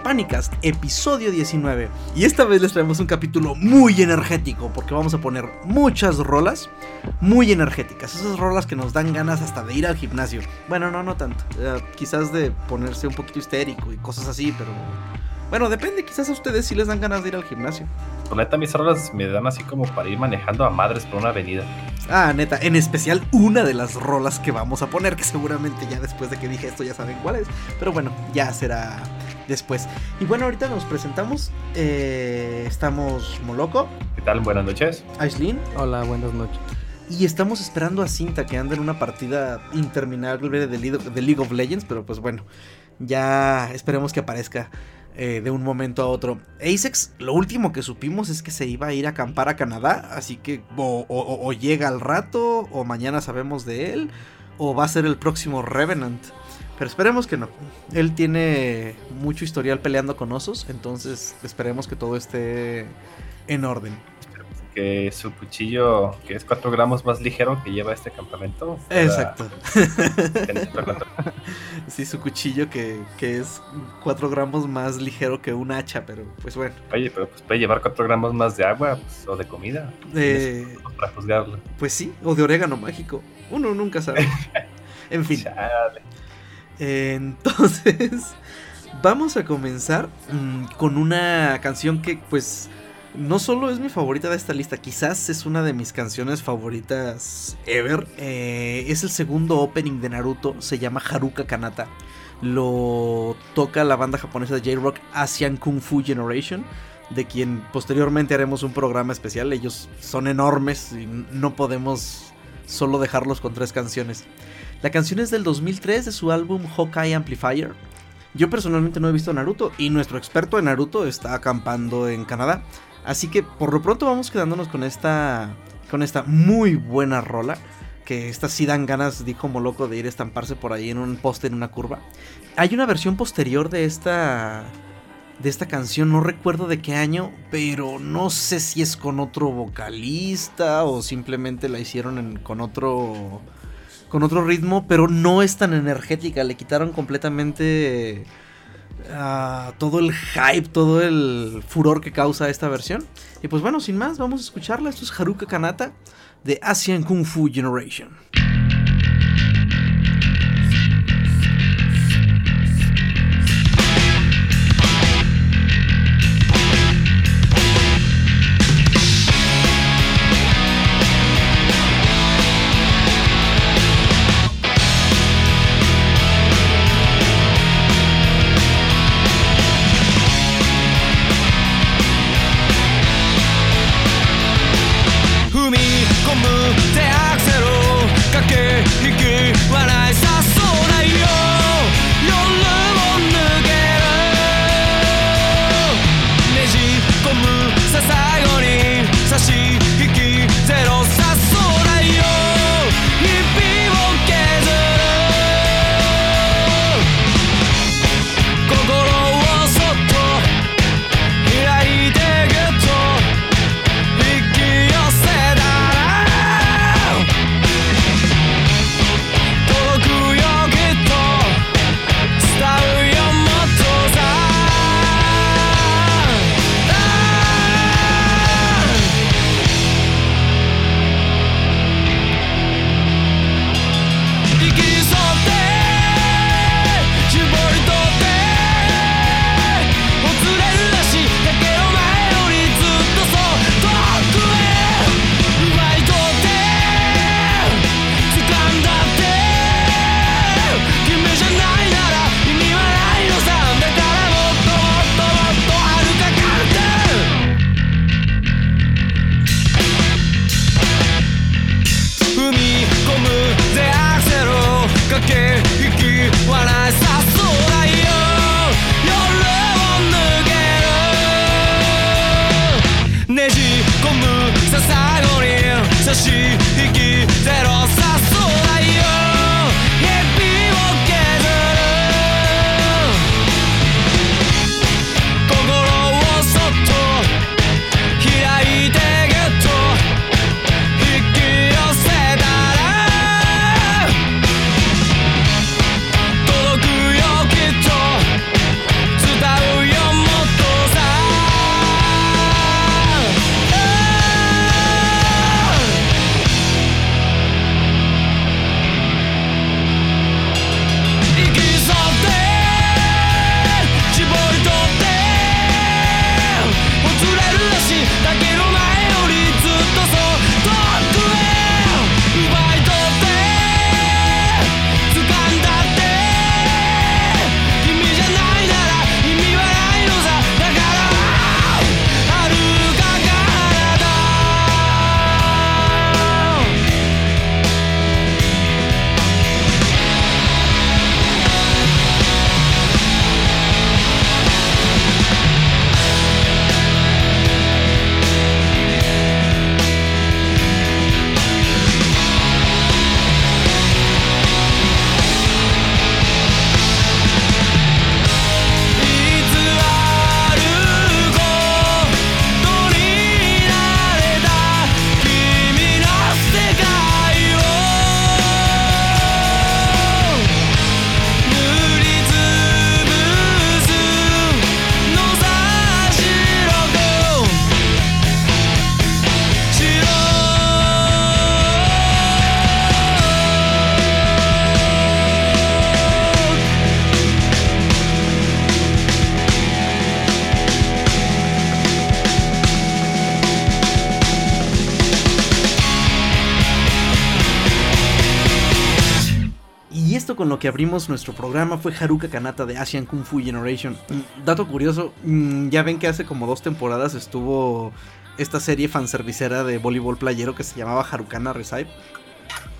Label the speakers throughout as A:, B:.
A: Japanicast, episodio 19. Y esta vez les traemos un capítulo muy energético, porque vamos a poner muchas rolas muy energéticas. Esas rolas que nos dan ganas hasta de ir al gimnasio. Bueno, no, no tanto. Eh, quizás de ponerse un poquito histérico y cosas así, pero. Bueno, depende, quizás a ustedes sí les dan ganas de ir al gimnasio.
B: Por neta, mis rolas me dan así como para ir manejando a madres por una avenida.
A: Ah, neta, en especial una de las rolas que vamos a poner, que seguramente ya después de que dije esto ya saben cuál es. Pero bueno, ya será después. Y bueno, ahorita nos presentamos. Eh, estamos Moloco.
B: ¿Qué tal? Buenas noches.
A: Aislin.
C: Hola, buenas noches.
A: Y estamos esperando a Cinta que anda en una partida interminable de League of Legends, pero pues bueno, ya esperemos que aparezca. Eh, de un momento a otro. Asex, lo último que supimos es que se iba a ir a acampar a Canadá, así que o, llega al rato, o mañana sabemos de él, o va a ser el próximo Revenant. Pero esperemos que no. Él tiene mucho historial peleando con osos, entonces esperemos que todo esté en orden
B: que su cuchillo, que es 4 gramos más ligero que lleva este campamento.
A: Exacto. sí, su cuchillo que, es 4 gramos más ligero que un hacha, pero pues bueno.
B: Oye, pero pues puede llevar 4 gramos más de agua pues, o de comida. para juzgarlo.
A: Pues sí, o de orégano mágico. Uno nunca sabe. en fin. Entonces, vamos a comenzar mm, con una canción que pues no solo es mi favorita de esta lista, quizás es una de mis canciones favoritas ever. Eh, es el segundo opening de Naruto, se llama Haruka Kanata. Lo toca la banda japonesa de J-Rock Asian Kung Fu Generation, de quien posteriormente haremos un programa especial. Ellos son enormes y no podemos solo dejarlos con tres canciones. La canción es del 2003 de su álbum Hawkeye Amplifier. Yo personalmente no he visto Naruto y nuestro experto en Naruto está acampando en Canadá. Así que por lo pronto vamos quedándonos con esta, con esta muy buena rola. Que esta sí dan ganas, dijo como loco, de ir a estamparse por ahí en un poste en una curva. Hay una versión posterior de esta, de esta canción, no recuerdo de qué año, pero no sé si es con otro vocalista o simplemente la hicieron con otro con otro ritmo, pero no es tan energética, le quitaron completamente todo el hype, todo el furor que causa esta versión. Y pues bueno, sin más, vamos a escucharla. Esto es Haruka Kanata de Asian Kung Fu Generation. Que abrimos nuestro programa fue Haruka Kanata de Asian Kung Fu Generation. Mm, dato curioso, mm, ya ven que hace como dos temporadas estuvo esta serie fanservicera de voleibol playero que se llamaba Harukana Recite.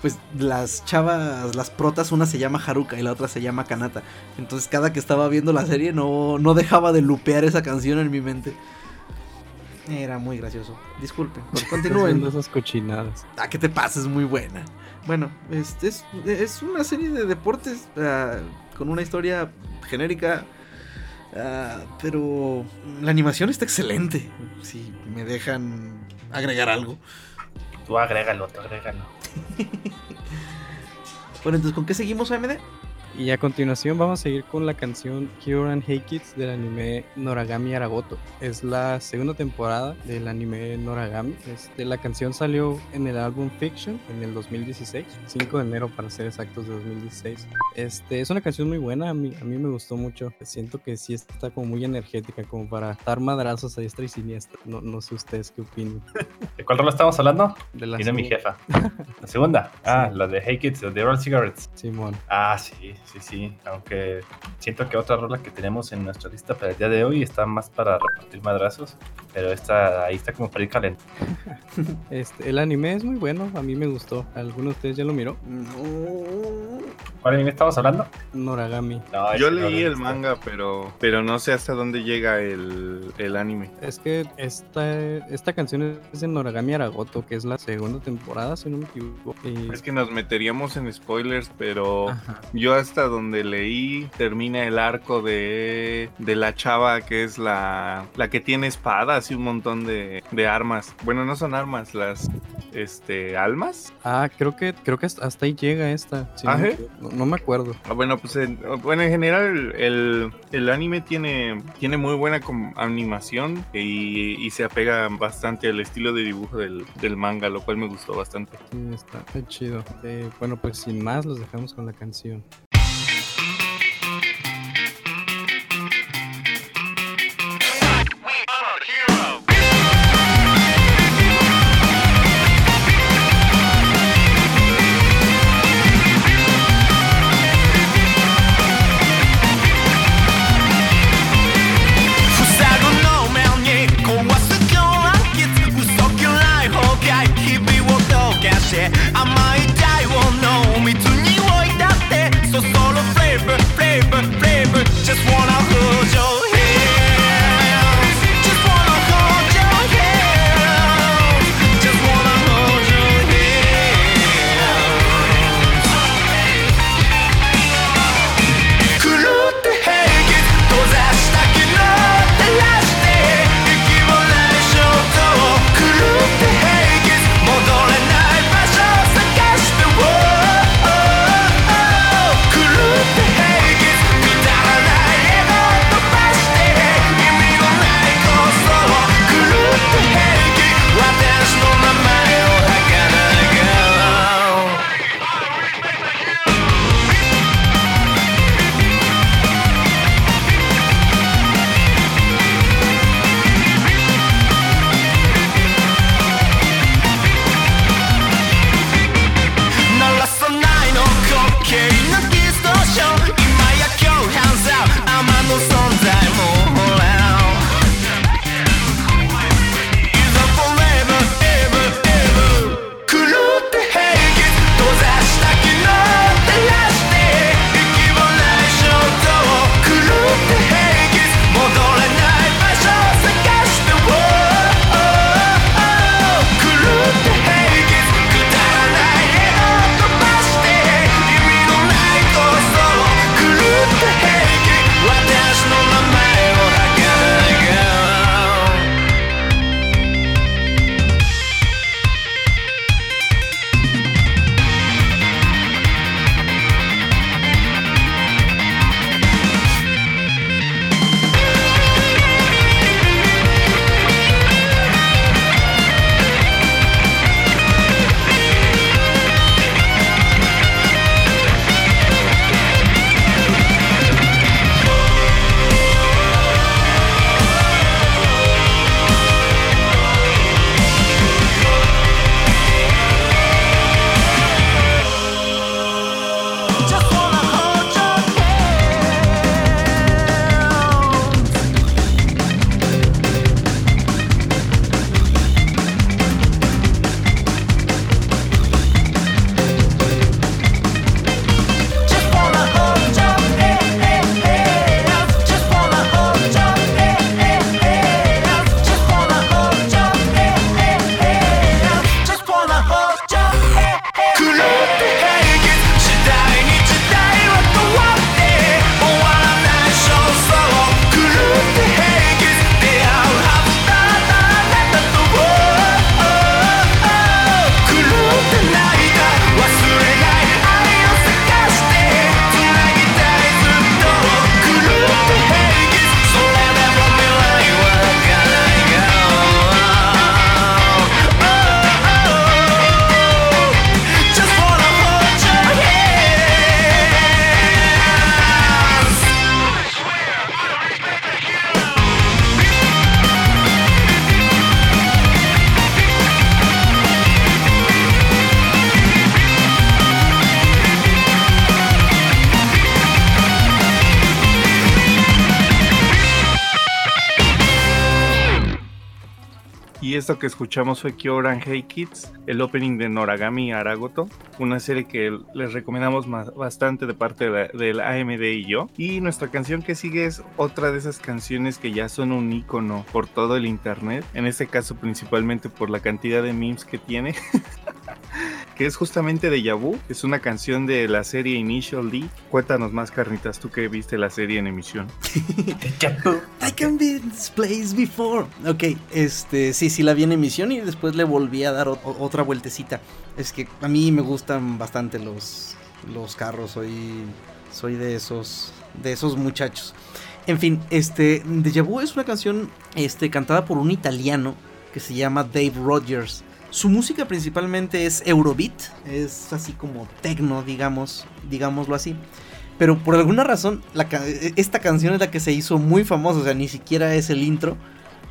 A: Pues las chavas, las protas, una se llama Haruka y la otra se llama Kanata. Entonces cada que estaba viendo la serie no, no dejaba de lupear esa canción en mi mente. Era muy gracioso. Disculpen, continúen.
C: esas cochinadas.
A: Ah, ¿qué te pasa? Es muy buena. Bueno, este es, es una serie de deportes ah, con una historia genérica. Ah, pero la animación está excelente. Si me dejan agregar algo.
B: Tú agrégalo, tú agrégalo.
A: bueno, entonces, ¿con qué seguimos, AMD?
C: Y a continuación vamos a seguir con la canción Kyoran Hey Kids del anime Noragami Aragoto. Es la segunda temporada del anime Noragami. Este, la canción salió en el álbum Fiction en el 2016, 5 de enero para ser exactos de 2016. Este, es una canción muy buena, a mí, a mí me gustó mucho. Siento que sí está como muy energética, como para dar madrazos a diestra y siniestra. No, no sé ustedes qué opinan.
B: ¿De cuál rola estamos hablando?
C: De la
B: Tiene mi jefa. La segunda. Ah, la de Hey Kids, de Roll Cigarettes.
C: Simón.
B: Ah, sí, sí, sí. Aunque siento que otra rola que tenemos en nuestra lista para el día de hoy está más para repartir madrazos. Pero esta ahí está como para ir calentando.
C: Este, el anime es muy bueno, a mí me gustó. ¿Alguno de ustedes ya lo miró?
B: ¿Cuál anime estamos hablando?
C: Noragami.
B: No,
D: Yo
B: no
D: leí el manga, pero, pero no sé hasta dónde llega el, el anime.
C: Es que esta, esta canción es de Noragami Aragoto, que es la segunda temporada, si no me equivoco. Y-
D: Es que nos meteríamos en spoilers, pero
C: Ajá.
D: yo hasta donde leí termina el arco de, de la chava que es la, la que tiene espadas y un montón de, de armas. Bueno, no son armas, las este almas.
C: Ah, creo que creo que hasta ahí llega esta. si
D: ¿Ah,
C: equivoco. no, no me acuerdo.
D: Ah, Bueno, pues en, bueno, en general el, el anime tiene, tiene muy buena animación y, y se apega bastante al estilo de dibujo del, del manga, lo cual me gustó bastante.
C: Sí, está, está chido. Eh, bueno, pues sin más, los dejamos con la canción.
D: Esto que escuchamos fue Kyoran Hey Kids, el opening de Noragami Aragoto, una serie que les recomendamos bastante de parte de la, del AMD y yo. Y nuestra canción que sigue es otra de esas canciones que ya son un icono por todo el internet, en este caso principalmente por la cantidad de memes que tiene. que es justamente de Yabu, es una canción de la serie Initial D. Cuéntanos más, Carnitas, tú que viste la serie en emisión.
A: I can be in this place before. Ok, este, sí, sí la vi en emisión y después le volví a dar otra vueltecita. Es que a mí me gustan bastante los, los carros, soy, soy de esos, de esos muchachos. En fin, este, Deja Vu es una canción, este, cantada por un italiano que se llama Dave Rogers. Su música principalmente es Eurobeat, es así como techno, digamos, digámoslo así. Pero por alguna razón, esta canción es la que se hizo muy famosa, o sea, ni siquiera es el intro.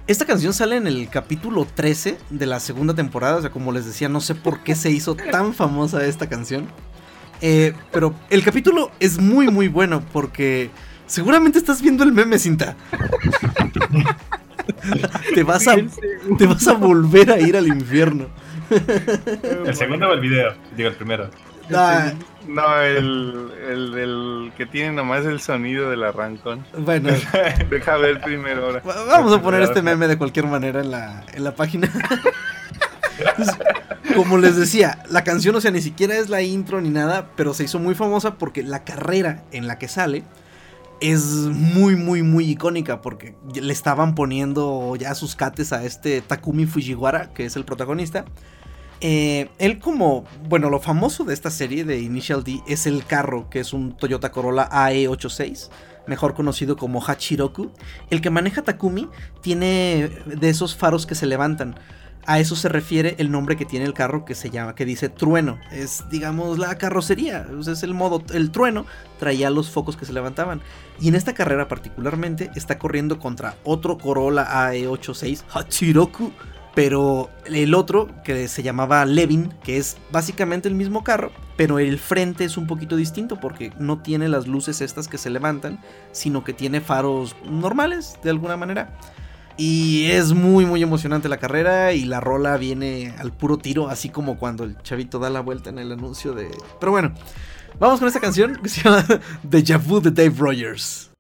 A: Esta canción sale en el capítulo 13 de la segunda temporada, o sea, como les decía, no sé por qué se hizo tan famosa esta canción. Eh, pero el capítulo es muy, muy bueno porque seguramente estás viendo el meme, cinta. te, vas a, te vas a volver a ir al infierno.
B: ¿El segundo o el video? Digo, el primero.
A: Ah,
D: No, el, el, el que tiene nomás el sonido del arrancón.
A: bueno,
D: Deja ver primero ahora.
A: Va- Vamos a poner este meme de cualquier manera en la, en la página. Entonces, como les decía, la canción, o sea, ni siquiera es la intro ni nada, pero se hizo muy famosa porque la carrera en la que sale es muy, muy, muy icónica porque le estaban poniendo ya sus cates a este Takumi Fujiwara, que es el protagonista. Eh, él como, bueno, lo famoso de esta serie de Initial D es el carro, que es un Toyota Corolla AE86, mejor conocido como Hachiroku. El que maneja Takumi tiene de esos faros que se levantan. A eso se refiere el nombre que tiene el carro que se llama, que dice trueno. Es, digamos, la carrocería. es el modo, el trueno traía los focos que se levantaban. Y en esta carrera particularmente está corriendo contra otro Corolla AE86 Hachiroku. Pero el otro, que se llamaba Levin, que es básicamente el mismo carro, pero el frente es un poquito distinto porque no tiene las luces estas que se levantan, sino que tiene faros normales de alguna manera. Y es muy muy emocionante la carrera y la rola viene al puro tiro, así como cuando el chavito da la vuelta en el anuncio de... Pero bueno, vamos con esta canción que se llama Deja Vu de Dave Rogers.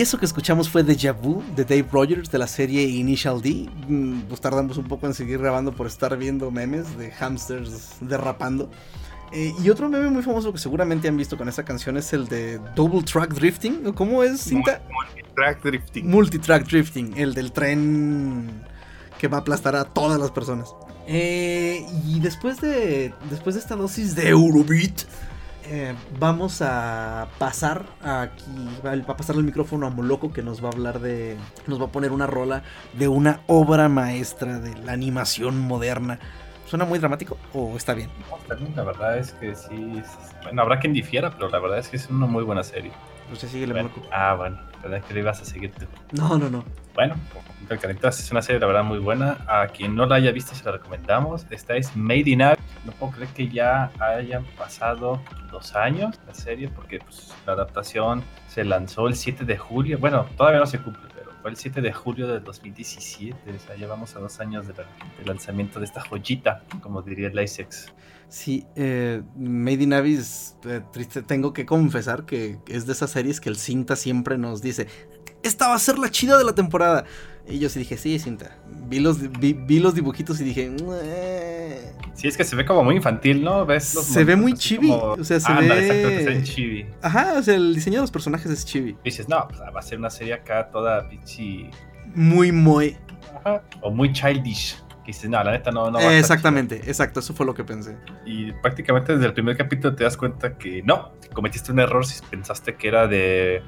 A: Y eso que escuchamos fue Deja Vu de Dave Rogers de la serie Initial D. Mm, Pues tardamos un poco en seguir grabando por estar viendo memes de hamsters derrapando. Eh, y otro meme muy famoso que seguramente han visto con esa canción es el de Double Track Drifting. ¿o ¿Cómo es, cinta?
D: Track drifting.
A: Multitrack Drifting, el del tren que va a aplastar a todas las personas. Eh, y después de, después de esta dosis de Eurobeat, eh, vamos a pasar aquí, va va a pasar el micrófono a Moloco que nos va a hablar de, nos va a poner una rola de una obra maestra de la animación moderna. ¿Suena muy dramático o está bien?
B: No, también la verdad es que sí. es- Bueno, habrá quien difiera, pero la verdad es que es una muy buena serie.
A: Pues ya síguele,
B: Bueno,
A: Moloco.
B: ah, bueno, verdad que le ibas a seguir tú.
A: No, no, no.
B: Bueno, el Caritas es una serie, la verdad, muy buena. A quien no la haya visto, se la recomendamos. Esta es Made in Abyss. No puedo creer que ya hayan pasado dos años la serie, porque pues, la adaptación se lanzó el 7 de julio. Bueno, todavía no se cumple, pero fue el 7 de julio del 2017. O sea, llevamos a dos años del lanzamiento de esta joyita, como diría el.
A: Sí, eh, Made in Abyss, eh, triste, tengo que confesar que es de esas series que el Cinta siempre nos dice, esta va a ser la chida de la temporada. Y yo sí dije, sí, Cinta. Vi los, vi, vi los dibujitos y dije, "Meh".
B: Sí, es que se ve como muy infantil, ¿no? ¿Ves los
A: Se ve muy chibi,
B: como-
A: o sea, se ve-
B: exacto, se chibi.
A: Ajá, o sea, el diseño de los personajes es chibi.
B: dices, no, pues va a ser una serie acá toda pinche.
A: Muy, muy...
B: Ajá. O muy childish. Que dices, no, la neta no, no va a estar
A: Exactamente, exacto, eso fue lo que pensé.
B: chido". Y prácticamente desde el primer capítulo te das cuenta que no, cometiste un error si pensaste que era de,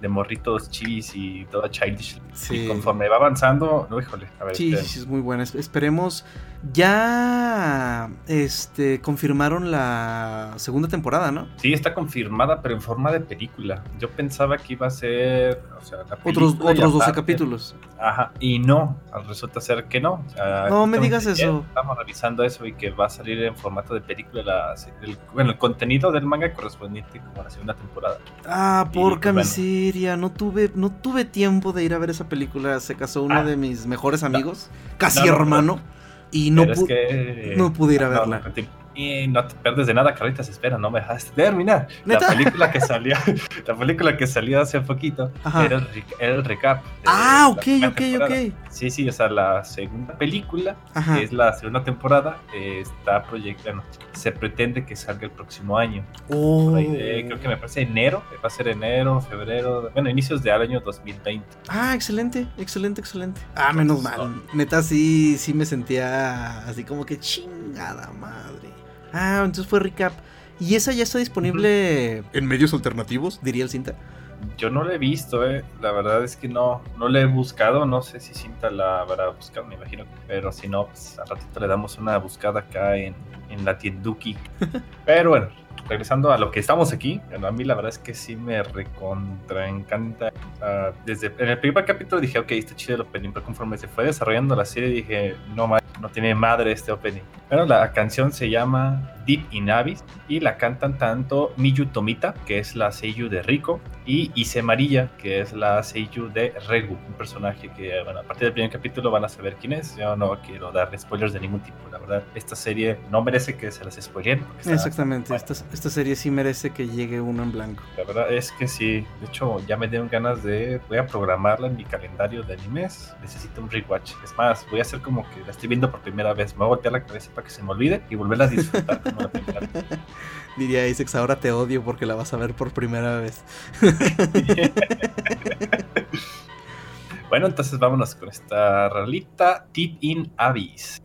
B: de morritos chibis y toda childish.
A: Sí.
B: Y conforme va avanzando, no, híjole, a ver.
A: Sí, sí, es muy buena. Es- Esperemos. Ya este confirmaron la segunda temporada, ¿no?
B: Sí, está confirmada, pero en forma de película. Yo pensaba que iba a ser, o sea, la
A: Otros, otros 12
B: aparte-
A: capítulos.
B: Ajá, y no, resulta ser que no.
A: No me digas eso.
B: Estamos revisando eso y que va a salir en formato de película la, el, bueno, el contenido del manga correspondiente como a la segunda temporada.
A: Ah, porca
B: pues,
A: miseria. No tuve, no tuve tiempo de ir a ver esa película. Se casó uno
B: Ah.
A: de mis mejores amigos, casi
B: No, no,
A: hermano. Y no,
B: es
A: no pude ir a
B: no,
A: verla.
B: Y no te pierdes de nada, Carlitas, espera, no me dejaste terminar.
A: ¿Neta?
B: La película que salió, la película que salió hace poquito
A: Ajá.
B: era el, era el recap.
A: Ah, ok, ok,
B: temporada.
A: ok.
B: Sí, sí, o sea, la segunda película
A: Ajá.
B: que es la segunda temporada, eh, está proyectando. Se pretende que salga el próximo año.
A: Oh.
B: De- creo que me parece enero, va a ser enero, febrero, bueno, inicios del año 2020.
A: Ah, excelente, excelente, excelente. Ah, menos mal. Neta, sí, sí me sentía así como que chingada madre. Ah, entonces fue recap. ¿Y esa ya está disponible en medios alternativos? Diría el cinta.
B: Yo no la he visto, eh. la verdad es que no, no la he buscado, no sé si Cinta la habrá buscado, me imagino, pero si no, pues al ratito le damos una buscada acá en, en la tienduki. pero bueno, regresando a lo que estamos aquí, bueno, a mí la verdad es que sí me recontra encanta. Ah, desde en el primer capítulo dije, ok, está chido el opening, pero conforme se fue desarrollando la serie dije, no no tiene madre este opening.
E: Bueno, la canción se llama Deep in Abyss y la cantan tanto Miyu Tomita, que es la Seiyu de Rico, y Ise Marilla, que es la Seiyu de Regu, un personaje que, bueno, a partir del primer capítulo van a saber quién es. Yo no quiero dar spoilers de ningún tipo, la verdad. Esta serie no merece que se las spoileen.
A: Exactamente, esta, esta serie sí merece que llegue uno en blanco.
E: La verdad es que sí. De hecho, ya me dieron ganas de. Voy a programarla en mi calendario de animes. Necesito un rewatch. Es más, voy a hacer como que la estoy viendo por primera vez. Me voy a voltear la cabeza para que se me olvide y volverla a disfrutar como la primera vez.
A: Diría Isaac, ahora te odio porque la vas a ver por primera vez.
E: Bueno, entonces vámonos con esta rolita Deep in Abyss.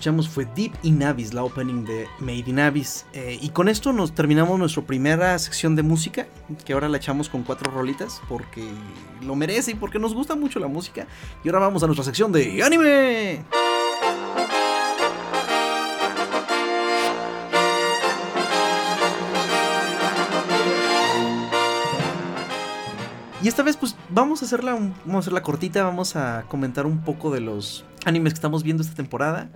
A: Escuchamos fue Deep in Abyss, la opening de Made in Abyss. Eh, y con esto nos terminamos nuestra primera sección de música, que ahora la echamos con cuatro rolitas, porque lo merece y porque nos gusta mucho la música. Y ahora vamos a nuestra sección de anime. Y esta vez pues vamos a hacerla vamos a hacerla cortita, vamos a comentar un poco de los animes que estamos viendo esta temporada.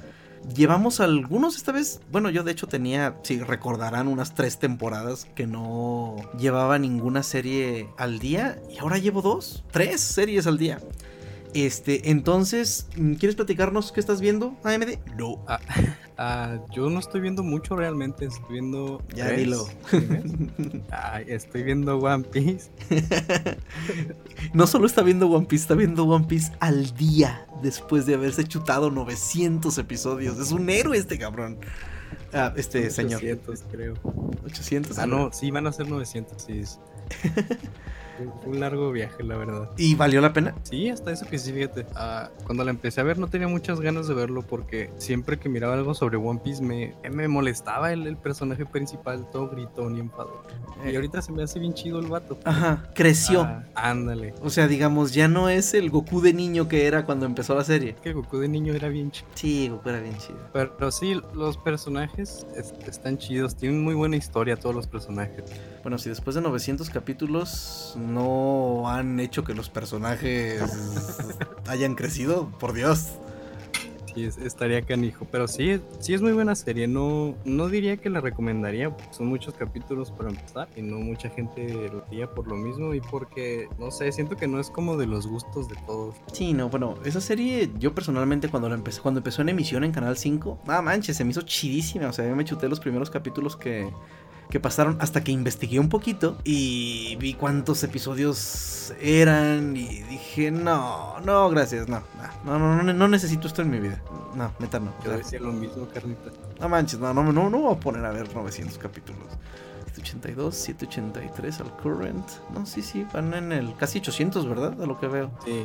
A: Llevamos algunos esta vez. Bueno, yo de hecho tenía, si recordarán, unas tres temporadas que no llevaba ninguna serie al día. Y ahora llevo dos, tres series al día. Este, entonces, ¿quieres platicarnos qué estás viendo, AMD? No.
C: Ah, yo no estoy viendo mucho realmente, estoy viendo.
A: Ya dilo.
C: Ah, estoy viendo One Piece.
A: No solo está viendo One Piece, está viendo One Piece al día después de haberse chutado 900 episodios. Es un héroe este cabrón. Ah, este señor.
C: 800, creo.
A: 800.
C: Ah, no, sí, van a ser 900, sí. un largo viaje, la verdad.
A: ¿Y valió la pena?
C: Sí, hasta eso que sí, fíjate. Ah, cuando la empecé a ver no tenía muchas ganas de verlo porque siempre que miraba algo sobre One Piece me, me molestaba el, el personaje principal, todo gritón y enfadado. Y ahorita se me hace bien chido el vato.
A: Ajá, creció.
C: Ah, ándale.
A: O sea, digamos, ya no es el Goku de niño que era cuando empezó la serie.
C: Que Goku de niño era bien chido.
A: Sí, Goku era bien chido.
C: Pero sí, los personajes es- están chidos, tienen muy buena historia todos los personajes.
A: Bueno, si después de 900 capítulos no han hecho que los personajes hayan crecido, por Dios.
C: Sí, es- estaría canijo. Pero sí, sí es muy buena serie. No, no diría que la recomendaría. porque Son muchos capítulos para empezar. Y no mucha gente lo haría por lo mismo. Y porque, no sé, siento que no es como de los gustos de todos.
A: Sí, no, bueno, esa serie yo personalmente cuando la empecé, cuando empezó en emisión en Canal 5, ah, manches, se me hizo chidísima, o sea, yo me chuté los primeros capítulos que, que pasaron hasta que investigué un poquito y vi cuántos episodios eran y dije, no, no, gracias, no, no, no, no, no necesito esto en mi vida, no, neta no,
C: Yo decía lo mismo, carnita.
A: no manches, no, no, no, no voy a poner a ver 900 capítulos. 782, 783 al current. No, sí, sí, van en el casi 800, ¿verdad? A lo que veo.
C: Sí,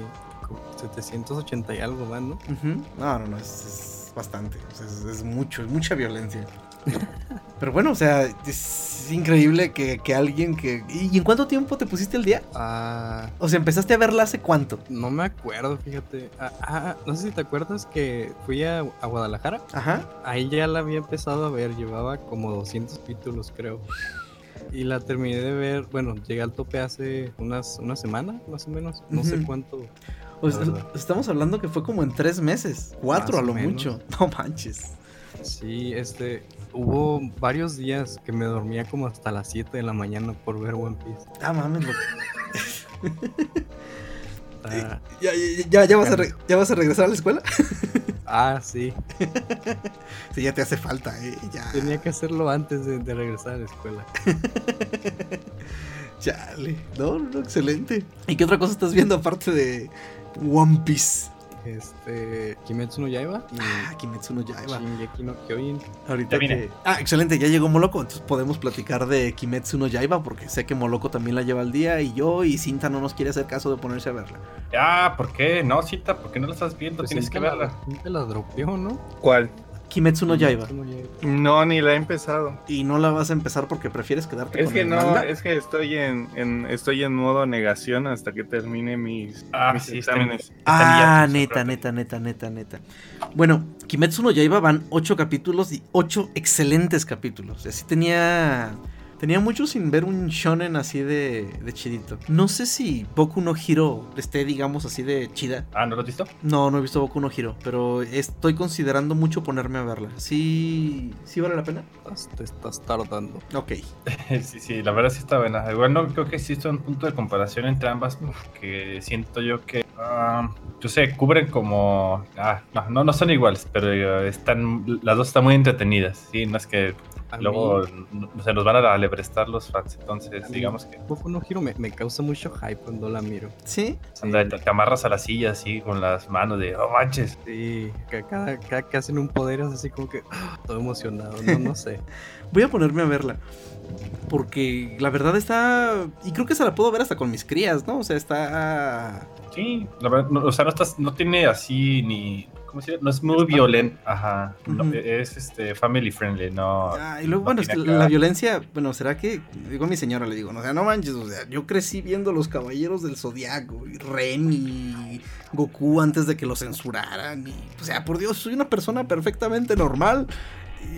C: como 780 y algo más, ¿no?
A: Ujú. No, no, no, es, es bastante. es, es mucho, es mucha violencia. Pero bueno, o sea, es increíble que, que alguien que... ¿Y en cuánto tiempo te pusiste el día?
C: Ah.
A: O sea, empezaste a verla hace cuánto.
C: No me acuerdo, fíjate. Ah, ah, no sé si te acuerdas que fui a, a Guadalajara.
A: Ajá.
C: Ahí ya la había empezado a ver, llevaba como 200 capítulos, creo. Y la terminé de ver, bueno, llegué al tope hace unas, una semana, más o menos. No sé cuánto.
A: O sea, estamos hablando que fue como en tres meses. Cuatro
C: Más
A: a lo
C: menos.
A: mucho. No manches.
C: Sí, este. Hubo varios días que me dormía como hasta las 7 de la mañana por ver One Piece.
A: Ah, mames.
C: Ah,
A: ¿Ya, ya, ya, vas a re- ¿Ya vas a regresar a la escuela?
C: ah, sí.
A: Sí, ya te hace falta, ¿eh? Ya.
C: Tenía que hacerlo antes de, de regresar a la escuela.
A: Chale. No, no, excelente. ¿Y qué otra cosa estás viendo aparte de One Piece?
C: Este. Kimetsu no Yaiba y
A: Ah, Kimetsu no Yaiba.
C: Shingeki no Kyojin.
A: Ahorita
B: Ya
A: que- Ah, excelente, ya llegó Moloko, entonces podemos platicar de Kimetsu no Yaiba porque sé que Moloko también la lleva al día y yo y Cinta no nos quiere hacer caso de ponerse a verla.
B: Ah, ¿por qué? No, Cita, ¿por qué no la estás viendo?
C: Pues
B: Tienes que
C: la-
B: verla.
C: te la dropeó, ¿no?
D: ¿Cuál?
A: Kimetsu no Yaiba.
C: No
D: ni la he empezado.
A: Y no la vas a empezar porque prefieres quedarte
D: Es
A: con
D: que
A: el
D: no,
A: manga.
D: es que estoy en, en- estoy en modo negación hasta que termine mis,
B: Ah,
D: mis
B: sí,
D: exámenes.
A: Ah, neta, neta, neta, neta, neta. Bueno, Kimetsu no Yaiba van ocho capítulos y ocho excelentes capítulos. Así tenía. Tenía mucho sin ver un shonen así de, de chidito. No sé si Boku no Hiro esté, digamos, así de chida.
B: Ah, ¿no lo has visto?
A: No, no he visto Boku no Hiro, pero estoy considerando mucho ponerme a verla. ¿Sí, sí vale la pena?
C: Estás- Te estás tardando.
A: Ok.
B: Sí, sí, la verdad sí está buena. Igual no creo que exista un punto de comparación entre ambas porque siento yo que, ah, yo sé, cubren como... Ah, no, no, no son iguales, pero eh, están, las dos están muy entretenidas, ¿sí? No es que
C: A
B: luego
C: mí,
B: se nos van a aleprestar los fans, entonces digamos que
C: Boku no Hero me, me causa mucho hype cuando la miro.
A: ¿Sí?
B: anda, te te amarras a la silla así con las manos de, oh manches.
C: Sí, ca- cada, cada que hacen un poder es así como que ¡ah! todo emocionado, no, no sé.
A: Voy a ponerme a verla. Porque la verdad está. Y creo que se la puedo ver hasta con mis crías, ¿no? O sea, está.
B: Sí, la verdad, no, o sea, no, estás, no tiene así ni... ¿Cómo se llama? No es muy violento. Ajá. no, es este family friendly, no.
A: Ah, y luego,
B: no
A: bueno, es que
B: tiene
A: la violencia, bueno, ¿será que? Digo a mi señora, le digo, no, o sea, no manches, o sea, yo crecí viendo los caballeros del Zodiaco, y Ren y Goku antes de que lo censuraran, y, o sea, por Dios, soy una persona perfectamente normal.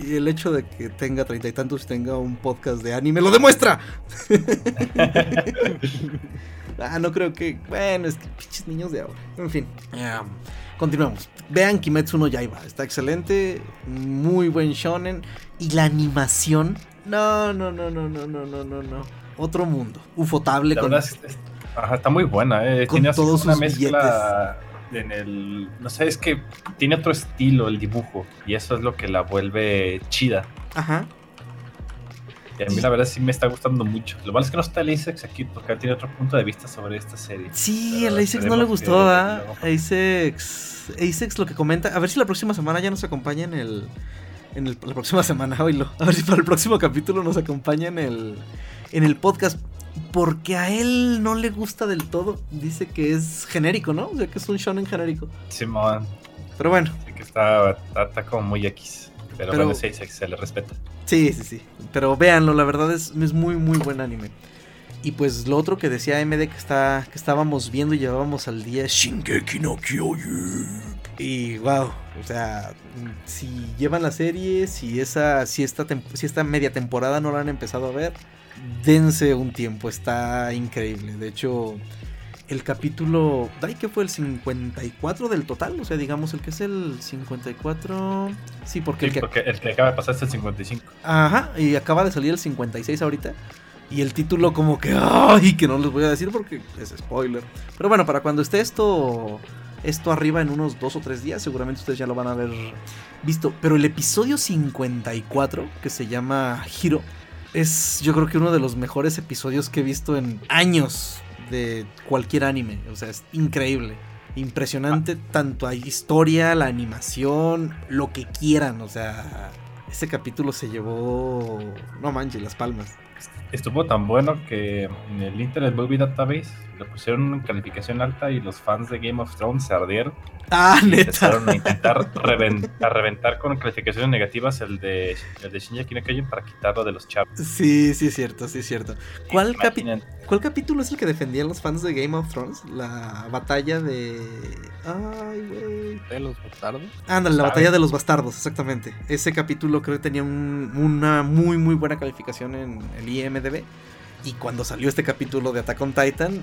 A: Y el hecho de que tenga treinta y tantos y tenga un podcast de anime lo demuestra. ah, no creo que. Bueno, es que pinches niños de ahora. En fin. em, continuamos. Vean Kimetsu no Yaiba, está excelente, muy buen shonen y la animación, no, no, no, no, no, no, no, no, no. Otro mundo, ufotable
B: La
A: con
B: verdad es- es- ajá, está muy buena, eh.
A: con
B: Tiene así
A: todos
B: una
A: sus
B: mezcla en el. No sé, es que tiene otro estilo el dibujo. Y eso es lo que la vuelve chida.
A: Ajá.
B: Y a mí la verdad sí me está gustando mucho. Lo malo es que no está el Isaac aquí porque él tiene otro punto de vista sobre esta serie.
A: Sí, al Asex no le gustó, ¿verdad?
B: luego-
A: Asex lo que comenta, a ver si la próxima semana ya nos acompaña en el, en el- la próxima semana, oílo, a ver si para el próximo capítulo nos acompaña en el, en el podcast, porque a él no le gusta del todo, dice que es genérico, ¿no? O sea, que es un shonen genérico,
B: Simón,
A: pero bueno,
B: sí que está, está, está como muy X. Pero,
A: Pero-
B: bueno, sí, Isaac se le respeta.
A: sí, sí, sí, pero véanlo, la verdad es, es muy, muy buen anime. Y pues lo otro que decía MD que, está, que estábamos viendo y llevábamos al día es Shingeki no Kyojin. Y wow, o sea, si llevan la serie, si esa, si esta, si esta media temporada no la han empezado a ver, dense un tiempo, está increíble. De hecho, el capítulo, ¿ay que fue el 54 del total? O sea, digamos el que es el 54, sí, porque
B: Sí,
A: el que
B: porque el que acaba de pasar es el 55.
A: Ajá, y acaba de salir el 56 ahorita. Y el título como que, ay, que no les voy a decir porque es spoiler. Pero bueno, para cuando esté esto, esto arriba en unos dos o tres días, seguramente ustedes ya lo van a haber visto. Pero el episodio 54, que se llama Hiro, es yo creo que uno de los mejores episodios que he visto en años de cualquier anime. O sea, es increíble. Impresionante, tanto hay historia, la animación, lo que quieran. O sea, ese capítulo se llevó, no manches, las palmas.
B: Estuvo tan bueno que en el Internet Movie Database le pusieron una calificación alta y los fans de Game of Thrones se ardieron.
A: Ah,
B: y
A: neta.
B: Empezaron a intentar a reventar con calificaciones negativas el de, el de Shinji para quitarlo de los chavos.
A: Sí, sí es cierto, sí es cierto. ¿Cuál, capi- ¿Cuál capítulo es el que defendían los fans de Game of Thrones? La batalla de... Ay, güey.
C: de los bastardos.
A: Ándale, la batalla de los bastardos, exactamente. Ese capítulo creo que tenía un- una muy, muy buena calificación en el IMDB. Y cuando salió este capítulo de Attack on Titan,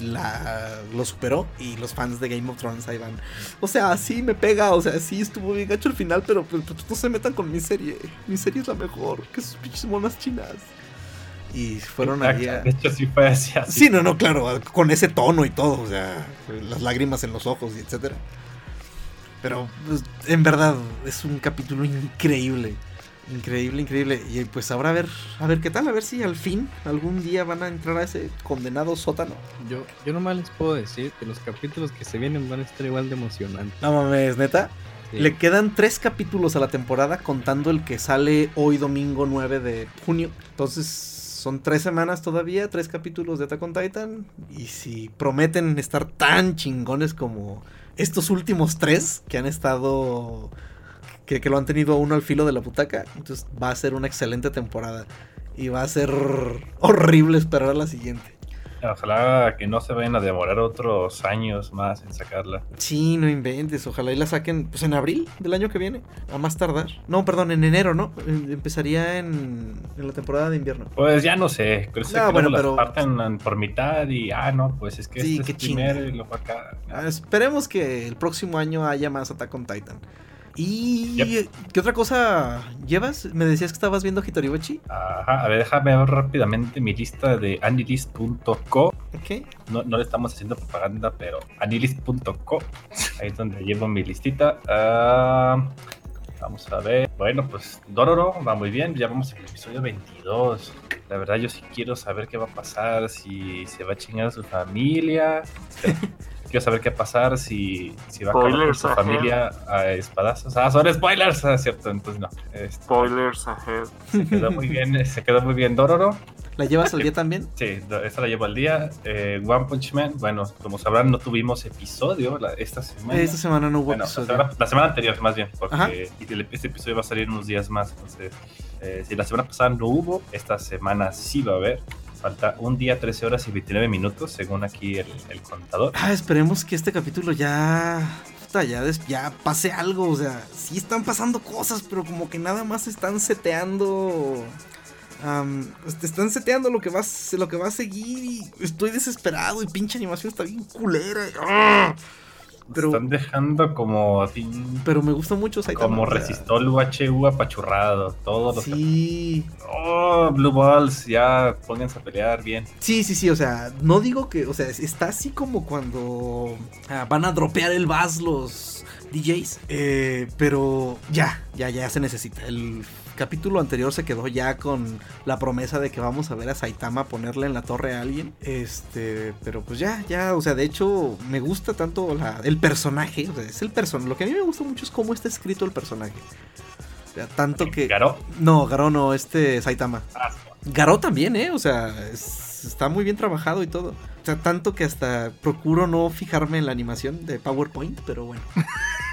A: la, lo superó. Y los fans de Game of Thrones ahí van. O sea, sí me pega, o sea, sí estuvo bien gacho el final, pero pues, pues, no se metan con mi serie. Mi serie es la mejor, que sus pinches monas chinas. Y fueron ahí a...
B: De hecho, sí fue así. así.
A: Sí, no, no, claro, con ese tono y todo, o sea, las lágrimas en los ojos y etcétera. Pero pues, en verdad es un capítulo increíble, increíble, increíble. Y pues ahora a ver, a ver qué tal, a ver si al fin algún día van a entrar a ese condenado sótano.
C: Yo, yo nomás les puedo decir que los capítulos que se vienen van a estar igual de emocionantes.
A: No mames, neta.
C: Sí.
A: Le quedan tres capítulos a la temporada contando el que sale hoy domingo 9 de junio. Entonces son tres semanas todavía, tres capítulos de Attack on Titan. Y si prometen estar tan chingones como estos últimos tres que han estado... Que, que lo han tenido uno al filo de la butaca. Entonces va a ser una excelente temporada. Y va a ser horrible esperar la siguiente.
B: Ojalá que no se vayan a demorar otros años más en sacarla.
A: Sí, no inventes. Ojalá y la saquen pues en abril del año que viene. A más tardar. No, perdón, en enero, ¿no? Eh, Empezaría en, en la temporada de invierno.
B: Pues ya no sé. Creo que
A: No,
B: luego
A: bueno,
B: las
A: pero-
B: parten en- por mitad y, ah, no, pues es que
A: Sí,
B: este es primero y luego acá.
A: Ah, esperemos que el próximo año haya más Attack on Titan. ¿Y
B: Yep.
A: qué otra cosa llevas? Me decías que estabas viendo Hitoribochi.
B: Ajá, a ver, déjame ver rápidamente mi lista de anilist.co.
A: Ok.
B: No, no le estamos haciendo propaganda, pero anilist.co. Ahí es donde llevo mi listita. Ah, vamos a ver. Bueno, pues Dororo va muy bien. Ya vamos al episodio 22. La verdad, yo sí quiero saber qué va a pasar. Si se va a chingar a su familia. Quiero saber qué va a pasar. Si, si va a acabar con
D: Spoilers
B: su
D: ahead.
B: familia a espadazos. Ah, son spoilers. Ah, cierto, entonces no. Este,
D: Spoilers ahead.
B: se quedó muy bien. Se quedó muy bien Dororo.
A: ¿La llevas al día también?
B: Sí, esta la llevo al día. Eh, One Punch Man, bueno, como sabrán, no tuvimos episodio la- esta semana.
A: Esta semana no hubo
B: bueno, la
A: episodio.
B: semana, la semana anterior, más bien, porque el- este episodio va a salir unos días más. Entonces, eh, si la semana pasada no hubo, esta semana sí va a haber. Falta un día, 13 horas y 29 minutos, según aquí el, contador.
A: Ah, esperemos que este capítulo ya. ya, ya pase algo. O sea, sí están pasando cosas, pero como que nada más están seteando. am, pues, te están seteando lo que, va, lo que va a seguir y estoy desesperado y pinche animación está bien culera. ¡ah! Pero-
B: Están dejando como así,
A: Pero me gusta mucho Saitama.
B: como resistol UHU apachurrado. Todos los
A: Sí,
B: Oh, Blue Balls, ya pónganse a pelear bien.
A: sí, sí, sí, o sea, no digo que, o sea, está así como cuando ah, van a dropear el Bass los DJs, eh, pero ya, ya, ya se necesita. El capítulo anterior se quedó ya con la promesa de que vamos a ver a Saitama ponerle en la torre a alguien, este, pero pues ya, ya, o sea, de hecho me gusta tanto la- el personaje, o sea, es el personaje, lo que a mí me gusta mucho es cómo está escrito el personaje. O sea, tanto que...
B: Garo.
A: No, Garou no, este Saitama.
B: Ah,
A: Garou también, ¿eh? O sea, es- está muy bien trabajado y todo. O sea, tanto que hasta procuro no fijarme en la animación de PowerPoint, pero bueno.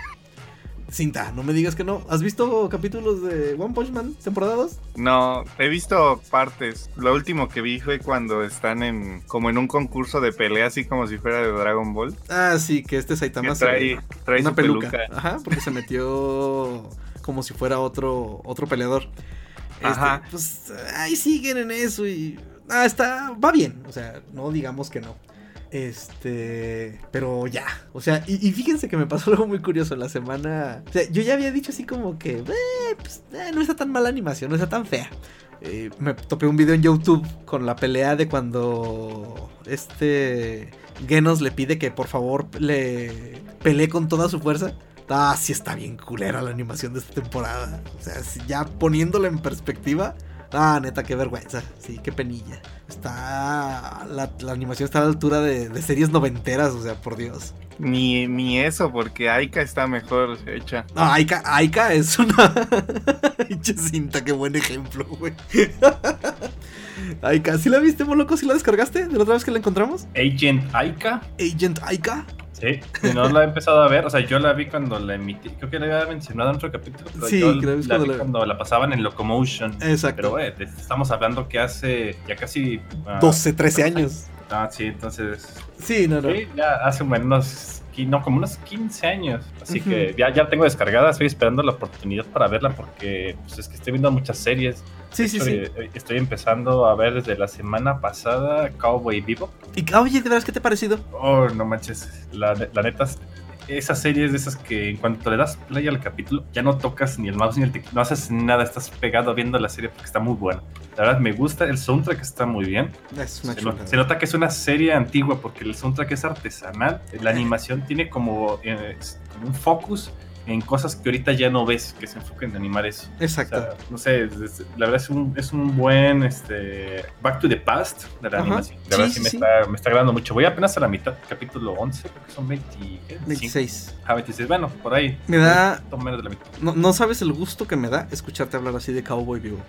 A: Cinta, no me digas que no. ¿Has visto capítulos de One Punch Man temporada 2?
D: No, he visto partes. Lo último que vi fue cuando están en como en un concurso de pelea, así como si fuera de Dragon Ball.
A: Ah, sí, que este
D: Que
A: Saitama se-
D: trae, trae
A: una
D: su
A: peluca.
D: peluca.
A: Ajá, porque se metió como si fuera otro, otro peleador. Este,
D: Ajá.
A: Pues ahí siguen en eso y. Ah, está. Va bien. O sea, no digamos que no. Este. Pero ya. O sea, y, fíjense que me pasó algo muy curioso en la semana. O sea, yo ya había dicho así como que. "Eh, pues, eh, no está tan mala animación, no está tan fea. Eh, me topé un video en YouTube con la pelea de cuando este Genos le pide que por favor le pelee con toda su fuerza. Ah, sí está bien culera la animación de esta temporada. O sea, ya poniéndola en perspectiva. Ah, neta, qué vergüenza. Sí, qué penilla. Está. La, la animación está a la altura de, de series noventeras, o sea, por Dios.
D: Ni, ni eso, porque Aika está mejor hecha.
A: No, Aika, Aika es una. Cinta, qué buen ejemplo, güey. Aika, ¿sí la viste, Moloco? ¿Sí la descargaste de la otra vez que la encontramos?
B: Agent Aika.
A: Agent Aika.
B: Sí, y no la he empezado a ver, o sea, yo la vi cuando la emití, creo que la había mencionado en otro capítulo, pero
A: Sí,
B: yo
A: creo que es
B: la
A: cuando
B: vi
A: la-
B: cuando la pasaban en Locomotion.
A: Exacto.
B: Pero, eh, estamos hablando que hace ya casi... ah,
A: 12, 13 años.
B: Ah, sí, entonces...
A: Sí, no, no.
B: Sí, ya hace unos... No, como unos 15 años. Así que ya, ya la tengo descargada, estoy esperando la oportunidad para verla porque pues, es que estoy viendo muchas series.
A: Sí, sí, sí.
B: hecho, eh, Estoy empezando a ver desde la semana pasada Cowboy Vivo.
A: Y, oye, ¿de veras qué te ha parecido?
B: Oh, no manches. La, la neta, esa serie es de esas que en cuanto le das play al capítulo, ya no tocas ni el mouse ni el teclado, no haces nada, estás pegado viendo la serie porque está muy buena. La verdad, me gusta, el soundtrack está muy bien.
A: Es una
B: Se, se nota que es una serie antigua porque el soundtrack es artesanal. La animación tiene como, eh, como un focus en cosas que ahorita ya no ves, que se enfoquen en animar eso. O
A: Exacto.
B: sea, no sé, es- es- la verdad es un, es un buen este, Back to the Past de la
A: Ajá.
B: animación.
A: Sí,
B: La verdad
A: sí,
B: me,
A: sí.
B: Está, me está agradando mucho. Voy apenas a la mitad, capítulo 11, creo que son 20, ¿qué?
A: 26.
B: Ah, 26, bueno, por ahí.
A: Me da-
B: menos de la mitad.
A: No, no sabes el gusto que me da escucharte hablar así de Cowboy Vivo.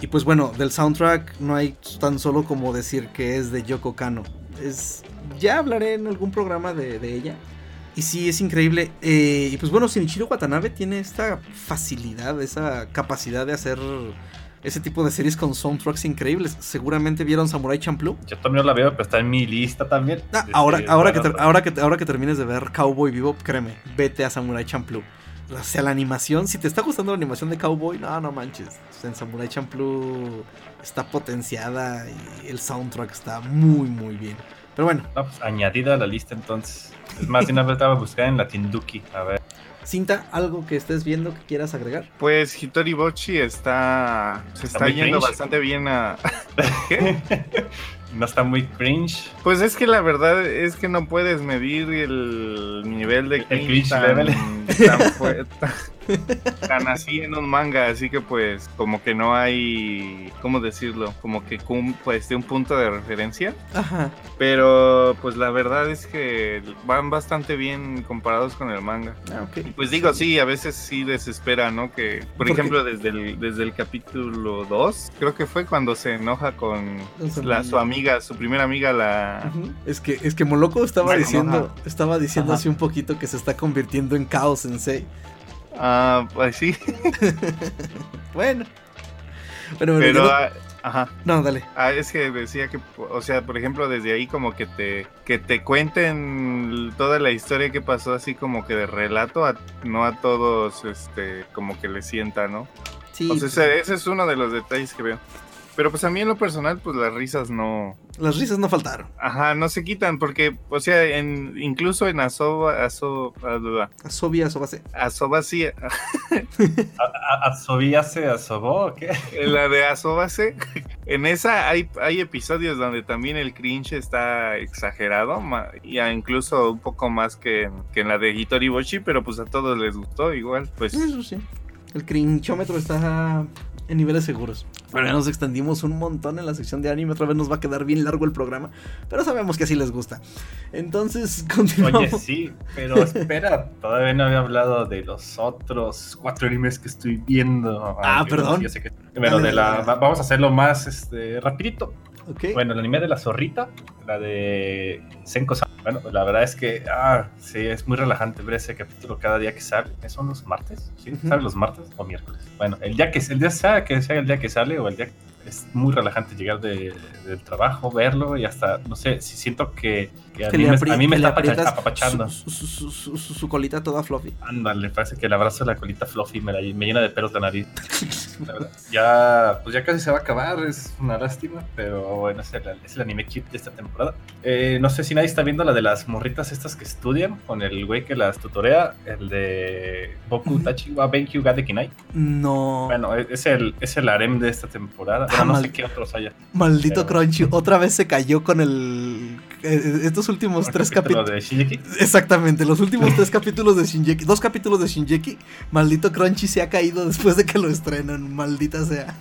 A: Y pues bueno, del soundtrack no hay tan solo como decir que es de Yoko Kano. Es, ya hablaré en algún programa de, de ella. Y sí, es increíble. Eh, y pues bueno, Shinichiro Watanabe tiene esta facilidad, esa capacidad de hacer ese tipo de series con soundtracks increíbles. Seguramente vieron Samurai Champloo.
B: Yo también la veo, pero está en mi lista también.
A: Ah,
B: Este,
A: ahora, ahora, que ahora, que, ahora que termines de ver Cowboy Vivo, créeme, vete a Samurai Champloo. O sea, la animación, si te está gustando la animación de Cowboy, no, no manches. O sea, en Samurai Champloo está potenciada y el soundtrack está muy, muy bien. Pero bueno,
B: no, pues, añadida a la lista entonces. Es más, de una vez estaba a buscar en la Tinduki. A ver.
A: Cinta, algo que estés viendo que quieras agregar.
D: Pues Hitori Bochi está. Se
B: Está
D: está, yendo
B: cringe.
D: bastante bien a. ¿Qué?
B: no está muy cringe.
D: Pues es que la verdad es que no puedes medir el nivel de
B: El
D: cringe
B: cringe
D: tan,
B: level.
D: tan- tan así en un manga, así que pues como que no hay, ¿cómo decirlo? Como que pues de un punto de referencia,
A: Ajá.
D: pero pues la verdad es que van bastante bien comparados con el manga.
A: Ah, ok.
D: Pues digo, sí, a veces sí desespera, ¿no? Que, por
A: ¿Por qué?
D: ejemplo, desde el, desde el capítulo 2, creo que fue cuando se enoja con la,
A: amiga.
D: su amiga, su primera amiga, la...
A: Es que, es que Moloco estaba diciendo, estaba diciendo
B: Ajá.
A: hace un poquito que se está convirtiendo en Chaos Sensei.
D: Ah, pues sí,
A: Bueno.
D: Pero... ah, Ajá.
A: no, dale.
D: Ah, es que decía que, o sea, por ejemplo, desde ahí como que te que te cuenten toda la historia que pasó así como que de relato, a- no a todos, este, como que le sienta, ¿no?
A: Sí,
D: O sea,
A: pues,
D: ese, ese es uno de los detalles que veo. Pero pues a mí en lo personal, pues las risas no.
A: Las risas no faltaron.
D: Ajá, no se quitan porque, o sea, en, incluso en Asoba, Aso, ah,
A: Asobia, Asobase.
D: Asobase,
B: ¿A- a- ¿Asobía se asobó o qué?
D: en la de Asobase, en esa hay, hay episodios donde también el cringe está exagerado, y a- incluso un poco más que, en- que en la de Hitori Boshi, pero pues a todos les gustó igual. Pues
A: Eso sí. El crinchómetro está en niveles seguros. Bueno, ya nos extendimos un montón en la sección de anime. Otra vez nos va a quedar bien largo el programa. Pero sabemos que así les gusta. Entonces, continuamos.
B: Oye, sí, pero espera, todavía no había hablado de los otros cuatro animes que estoy viendo.
A: Ah, perdón.
B: sé que- Bueno,
A: Dale,
B: de la,
A: dale.
B: vamos a hacerlo más este, rapidito. Bueno, el anime de la zorrita, la de Senko San. Bueno, la verdad es que, ah, sí, es muy relajante ver ese capítulo cada día que sale. ¿Son los martes? ¿Sí? ¿Sale los martes o miércoles? Bueno, el día que el día sea que sea el día que sale o el día es muy relajante llegar de- del trabajo, verlo y hasta, no sé, si siento que, que a,
A: Que
B: mí me, a mí me está apapachando.
A: Su, su- colita toda fluffy.
B: Ándale, parece que el abrazo de la colita fluffy me, la- me llena de pelos la nariz. La verdad. Ya, pues ya casi se va a acabar, es una lástima, pero bueno, es el, es el anime cute de esta temporada. Eh, no sé si nadie está viendo la de las morritas estas que estudian, con el güey que las tutorea, el de Boku Tachi wa Benkyu ga Dekinai.
A: No.
B: Bueno, es es el, es el harem de esta temporada, pero
A: Ah,
B: no
A: mal-
B: sé qué otros haya.
A: Maldito
B: pero-
A: Crunchy. Otra vez se cayó con el. eh, Estos últimos tres
B: capítulo
A: capítulos.
B: de.
A: Exactamente, los últimos tres capítulos de Shinjeki. Dos capítulos de Shinjeki. Maldito Crunchy se ha caído después de que lo estrenan. Maldita sea.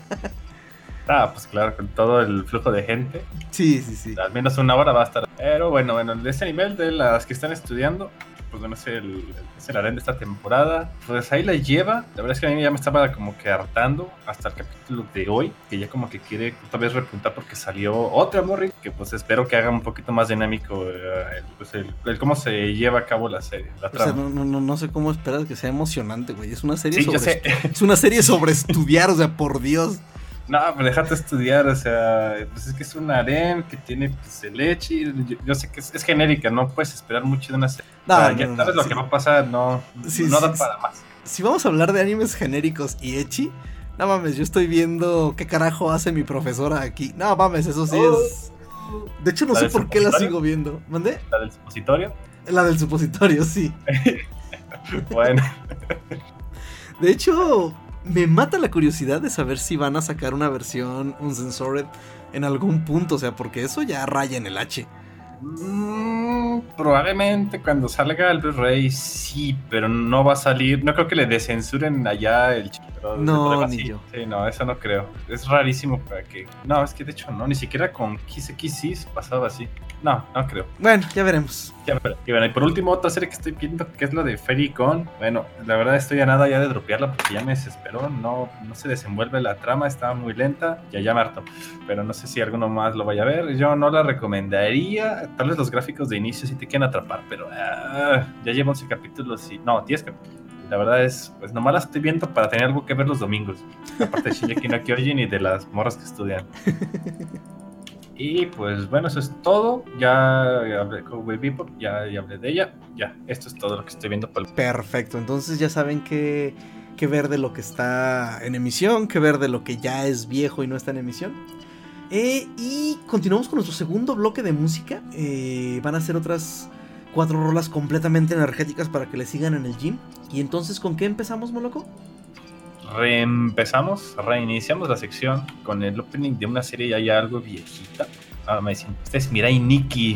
B: Ah, pues claro, con todo el flujo de gente.
A: Sí, sí, sí.
B: al menos una hora va a estar. Pero bueno, bueno, de ese nivel de las que están estudiando, pues bueno, es el, es el harem de esta temporada. Pues ahí la lleva. La verdad es que a mí ya me estaba como que hartando hasta el capítulo de hoy, que ya como que quiere otra vez repuntar porque salió otra Morri, que pues espero que haga un poquito más dinámico eh, el, pues el- el cómo se lleva a cabo la serie, la
A: O sea,
B: trama.
A: no, no, no, no sé cómo esperas que sea emocionante, güey. Es una serie
B: Sí,
A: sobre. Es una serie sobre estudiar, o sea, por Dios.
B: No, pero déjate estudiar, o sea, pues es que es un harem que tiene pues, el leche. Yo, yo sé que es, es genérica, no puedes esperar mucho de una serie.
A: No,
B: O sea, ya sabes lo
A: sí.
B: que va a pasar, no,
A: Sí,
B: no
A: sí,
B: da
A: sí.
B: para más.
A: Si vamos a hablar de animes genéricos y echi, no mames, yo estoy viendo qué carajo hace mi profesora aquí. No mames, eso sí
B: Oh.
A: es. De hecho, no
B: ¿La
A: sé por qué la sigo viendo. ¿Mandé?
B: La del supositorio.
A: La del supositorio, sí.
B: Bueno,
A: De hecho, me mata la curiosidad de saber si van a sacar una versión Uncensored en algún punto, o sea, porque eso ya raya en el H.
B: mm, probablemente cuando salga el Blu-ray sí, pero no va a salir. No creo que le descensuren allá el pero
A: No, ni
B: sí.
A: yo.
B: Sí, no, eso no creo. Es rarísimo para que. No, es que de hecho no, ni siquiera con Kiss pasaba así. No, no creo.
A: Bueno, ya veremos.
B: Ya, pero- y bueno, y por último, otra serie que estoy viendo, que es la de Fairy Con. Bueno, la verdad estoy a nada ya de dropearla porque ya me desesperó. No, no se desenvuelve la trama, está muy lenta. Ya ya me harto. Pero no sé si alguno más lo vaya a ver. Yo no la recomendaría. Tal vez los gráficos de inicio sí te quieren atrapar, pero ah, ya llevo 11 capítulos y. No, 10 capítulos. La verdad es, pues nomás la estoy viendo para tener algo que ver los domingos. Aparte de Shingeki no Kyojin y de las morras que estudian. Y pues bueno, eso es todo. Ya hablé con ya, ya hablé de ella. Ya, esto es todo lo que estoy viendo por el
A: Perfecto, entonces ya saben que, que ver de lo que está en emisión, que ver de lo que ya es viejo y no está en emisión. Eh, y continuamos con nuestro segundo bloque de música. Eh, van a ser otras cuatro rolas completamente energéticas para que le sigan en el gym. Y entonces, ¿con qué empezamos, Moloco?
B: Reempezamos, reiniciamos la sección con el opening de una serie ya, ya algo viejita. Ah, me dicen, este es Mirai Nikki,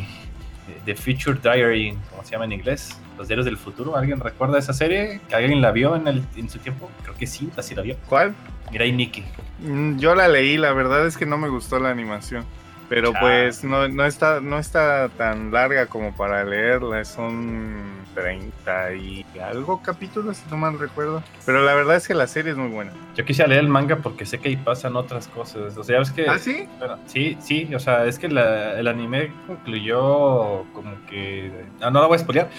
B: de- The Future Diary, como se llama en inglés, Los Diarios del Futuro. ¿Alguien recuerda esa serie? ¿Alguien la vio en, el, en su tiempo? Creo que sí, así la vio.
D: ¿Cuál?
B: Mirai Nikki.
D: Mm, Yo la leí, la verdad es que no me gustó la animación. Pero pues no, no, está, no está tan larga como para leerla. Son 30 y algo capítulos, si no mal recuerdo. Pero la verdad es que la serie es muy buena.
B: Yo quise leer el manga porque sé que ahí pasan otras cosas. O sea, es que...
D: ¿Ah, sí?
B: Bueno, sí, sí, o sea, es que la- el anime concluyó como que. ah, no la voy a spoilear,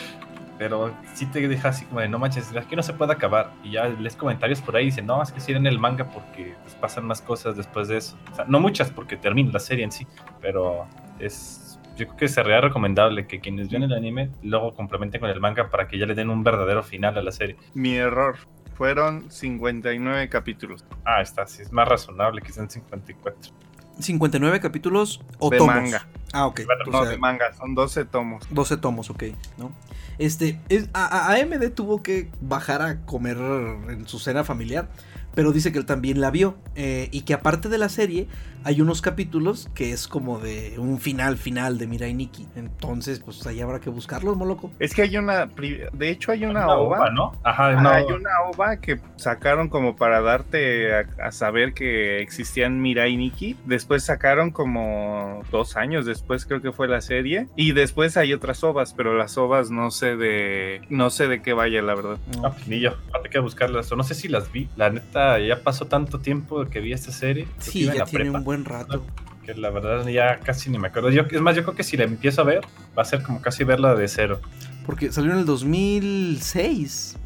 B: pero sí te deja así como de no manches, es que no se puede acabar. Y ya lees comentarios por ahí y dicen, no, es que sí en el manga porque pues, pasan más cosas después de eso. O sea, no muchas porque termina la serie en sí, pero es. Yo creo que sería recomendable que quienes ven el anime luego complementen con el manga para que ya le den un verdadero final a la serie.
D: Mi error. Fueron 59 capítulos.
B: Ah, está, sí, es más razonable que sean 54.
A: 59 capítulos o
D: De
A: tomos.
D: manga.
A: Ah, ok.
B: Bueno,
A: o
D: No,
A: sea,
D: de manga, son 12 tomos.
A: 12 tomos, ok, ¿no? Este, es, a, a- AMD tuvo que bajar a comer en su cena familiar, pero dice que él también la vio. eh, y que aparte de la serie, hay unos capítulos que es como de un final final de Mirai Nikki. Entonces, pues ahí habrá que buscarlos, moloco.
D: Es que hay una, de hecho hay una,
B: Una
D: ova,
B: ova, ¿no? Ajá, una
D: hay
B: ova.
D: una ova que sacaron como para darte a, a saber que existían Mirai Nikki. Después sacaron como dos años después, creo que fue la serie. Y después hay otras ovas, pero las ovas no sé de, no sé de qué vaya, la verdad.
B: Ah, pues ni yo, hay que buscarlas. O no sé si las vi. La neta, ya pasó tanto tiempo que vi esta serie.
A: Sí, ya tiene
B: prepa,
A: un buen rato.
B: Que la verdad ya casi ni me acuerdo. Yo, es más, yo creo que si la empiezo a ver, va a ser como casi verla de cero.
A: Porque salió en el 2006.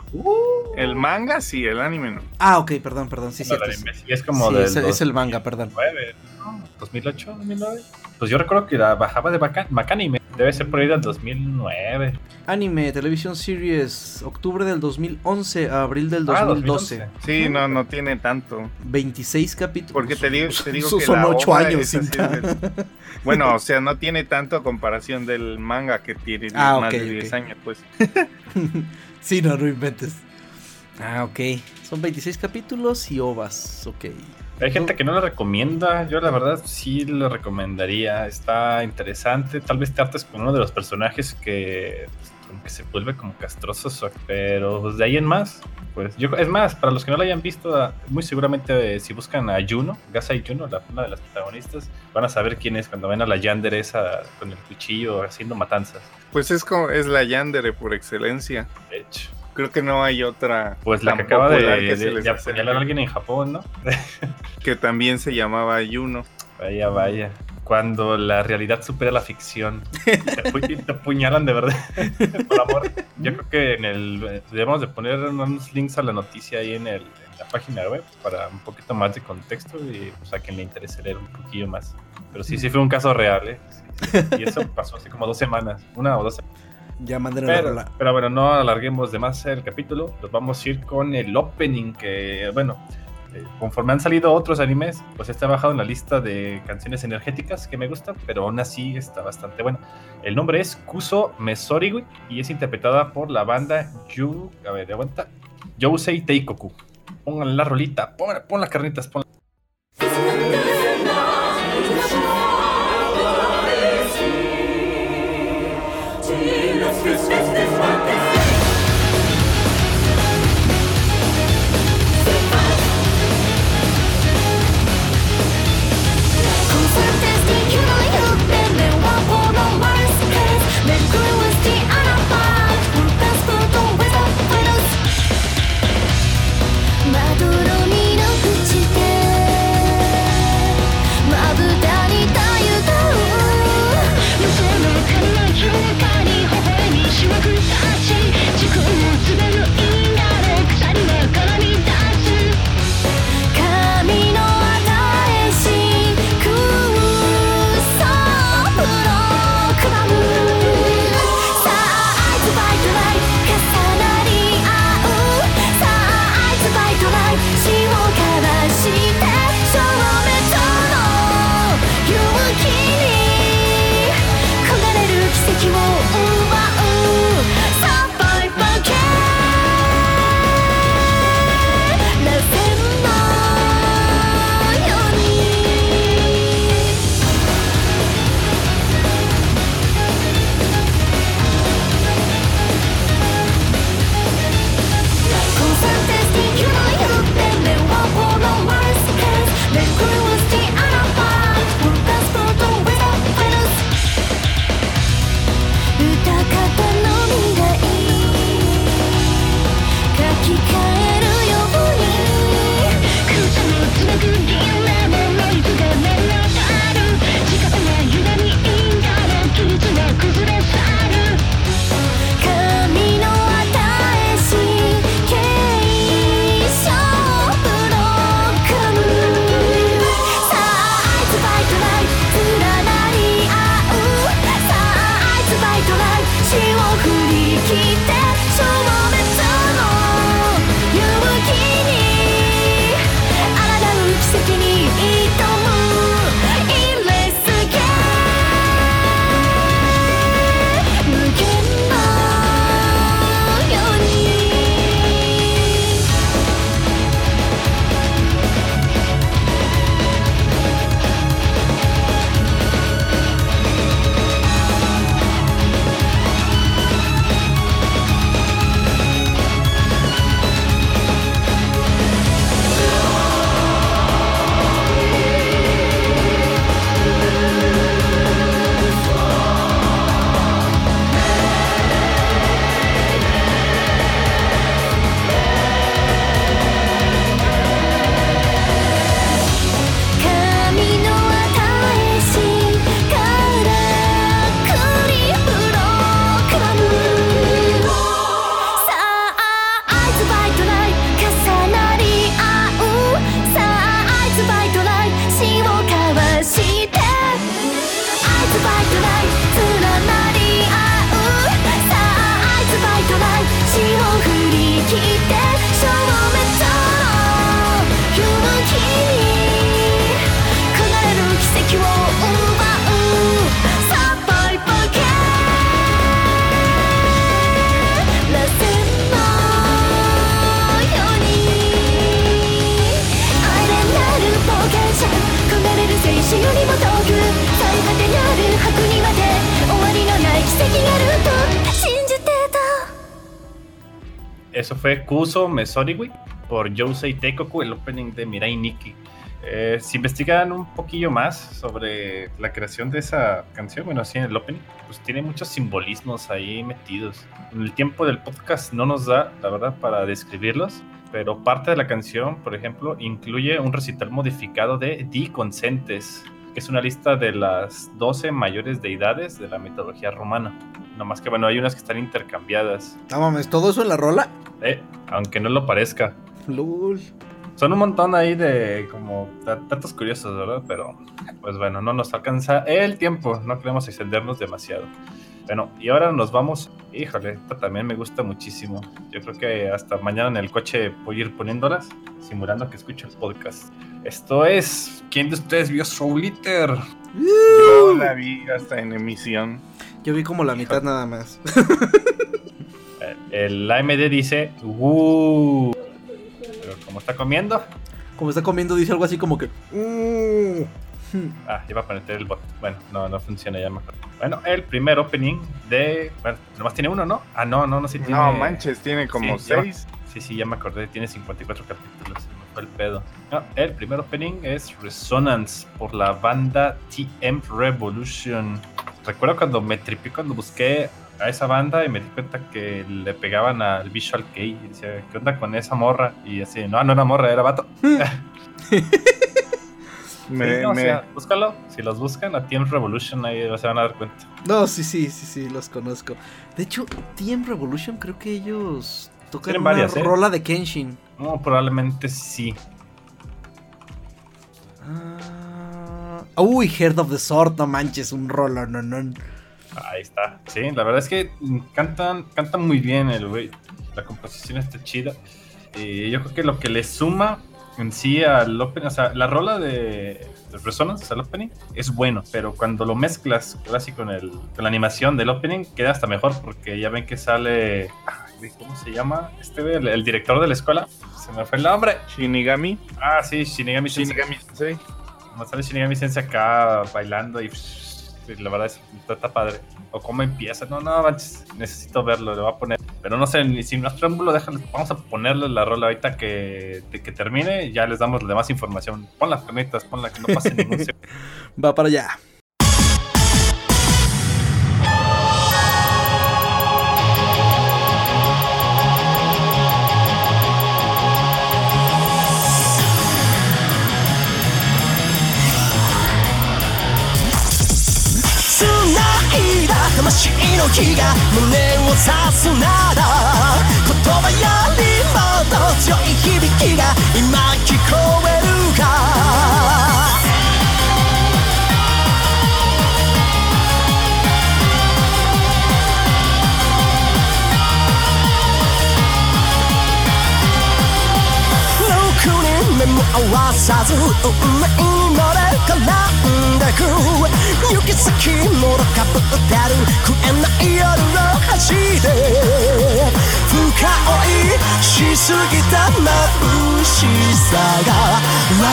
D: El manga sí, el anime no.
A: Ah, ok, perdón, perdón, sí,
B: No,
A: cierto.
B: anime sí es como
A: Sí,
B: del
A: es, es el manga, perdón.
B: 2009, ¿no? 2008, 2009. Pues yo recuerdo que la bajaba de Macanime. Debe ser por ahí del 2009.
A: Anime, Television Series, octubre del 2011 a abril del
B: Ah,
A: 2012.
B: 2011.
D: Sí, no, no tiene tanto.
A: 26 capítulos.
D: Porque te digo, te digo que
A: son
D: la
A: 8
D: ova
A: años sin
D: del- Bueno, o sea, no tiene tanto a comparación del manga que tiene
A: Ah,
D: más
A: ok,
D: de 10
A: ok.
D: años, pues.
A: sí, no, no inventes. Ah, ok. Son 26 capítulos y ovas, ok.
B: Hay gente que no la recomienda. Yo, la verdad, sí lo recomendaría. Está interesante. Tal vez te hartes con uno de los personajes que, como que se vuelve como castroso. so- Pero de ahí en más, pues yo. Es más, para los que no la hayan visto, ah, muy seguramente eh, si buscan a Juno, Gasa y Juno, la, una de las protagonistas, van a saber quién es cuando ven a la Yander esa con el cuchillo haciendo matanzas.
D: Pues es como, es la Yandere por excelencia.
B: De hecho,
D: Creo que no hay otra.
B: pues la que acaba de,
D: que
B: de- de
D: acerque,
B: apuñalar a alguien en Japón, ¿no?
D: Que también se llamaba Yuno.
B: Vaya, vaya. Cuando la realidad supera la ficción. Te, te apuñalan de verdad. Por amor. Yo creo que en el. Debemos de poner unos links a la noticia ahí en, el, la página web para un poquito más de contexto y pues, a quien le interese leer un poquillo más. Pero sí, sí fue un caso real, ¿eh? Sí, sí. Y eso pasó hace como dos semanas. Una o dos semanas.
A: Ya manden la
B: Pero,
A: rola.
B: pero bueno, no alarguemos de más el capítulo. Nos vamos a ir con el opening que, bueno, eh, conforme han salido otros animes, pues está bajado en la lista de canciones energéticas que me gustan, pero aún así está bastante bueno. El nombre es Kuso Mesorigui y es interpretada por la banda Yu, a ver, aguanta, Yousei Teikoku. Pongan la rolita, pon, pon las carnitas, pon Eso fue Kuso Mesoriwi por Yosei Teikoku, el opening de Mirai Nikki. Eh, si investigan un poquillo más sobre la creación de esa canción, bueno, sí, en el opening, pues tiene muchos simbolismos ahí metidos. El tiempo del podcast no nos da, la verdad, para describirlos, pero parte de la canción, por ejemplo, incluye un recital modificado de Di Consentes, es una lista de las 12 mayores deidades de la mitología romana. No más que, bueno, hay unas que están intercambiadas.
A: No mames, ¿todo eso en la rola?
B: Eh, aunque no lo parezca.
A: Lul.
B: Son un montón ahí de como da- datos curiosos, ¿verdad? Pero pues bueno, no nos alcanza el tiempo, no queremos extendernos demasiado. Bueno, y ahora nos vamos. Híjole, esta también me gusta muchísimo. Yo creo que hasta mañana en el coche voy a ir poniéndolas, simulando que escucho el podcast. Esto es. ¿Quién de ustedes vio Soul Eater?
D: Yo la vi hasta en emisión.
A: Yo vi como la mitad nada más.
B: El AMD dice. "Uh". Pero como está comiendo,
A: Como está comiendo, dice algo así como que. "Mm".
B: Ah, iba a poner el bot. Bueno, no, no funciona ya mejor. Bueno, el primer opening de. Bueno, nomás tiene uno, ¿no? Ah, no, no, no, sí tiene.
D: No manches, tiene como
B: Sí, ya-
D: seis.
B: Sí, sí, ya me acordé, tiene 54 capítulos. me fue el pedo. No, el primer opening es Resonance por la banda TM Revolution. Recuerdo cuando me tripé cuando busqué a esa banda y me di cuenta que le pegaban al Visual Kei y decía, ¿qué onda con esa morra? Y así, no, no era morra, era vato.
D: Me-
B: Sí, no, o
D: me-
B: sea, búscalo. Si los buscan a TM Revolution, ahí se van a dar cuenta.
A: No, sí, sí, sí, sí, los conozco. De hecho, TM Revolution creo que ellos tocan una
B: varias, ¿eh?
A: rola de Kenshin.
B: No, probablemente sí.
A: Ah, uy, Heart of the Sword, no manches, un rola, no, no.
B: Ahí está. Sí, la verdad es que cantan, cantan muy bien el güey. La composición está chida. Y yo creo que lo que le suma en sí al opening, o sea, la rola de, de Resonance al opening es bueno, pero cuando lo mezclas casi con, el, con la animación del opening queda hasta mejor porque ya ven que sale. ¿Cómo se llama? Este el, el director de la escuela. Se me fue el nombre.
D: Shinigami.
B: Ah, sí, Shinigami Sensei.
D: Shinigami Sensei.
B: Como sale Shinigami Sensei acá bailando y y la verdad es está, está padre. O cómo empieza. No, no, manches, necesito verlo, le voy a poner. Pero no sé, ni si más preámbulo, déjale, vamos a ponerle la rola ahorita que, que termine. Ya les damos la demás información. Pon las camitas, ponla que no pase ningún.
A: Va para allá.
F: 魂の火が胸を刺すなら言葉よりもっと強い響きが今聞こえるか6人目も合わさず運命に乗れ絡んでく行き先もろかぶってる食えない夜を走って深追いしすぎた眩しさが悪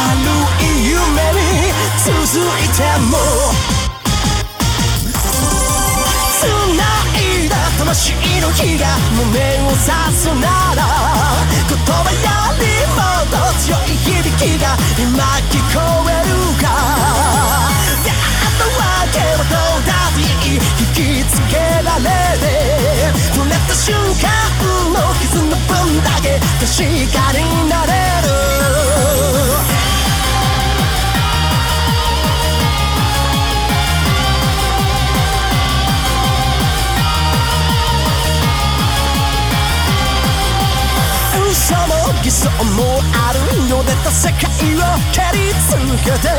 F: い夢に続いても繋い魂の火が胸を刺すなら言葉よりもっと強い響きが今聞こえるか。やっとわけはどうだっていい引きつけられて触れた瞬間の傷の分だけ確かになれる。嘘も偽装もあるよ出た世界を蹴り続けて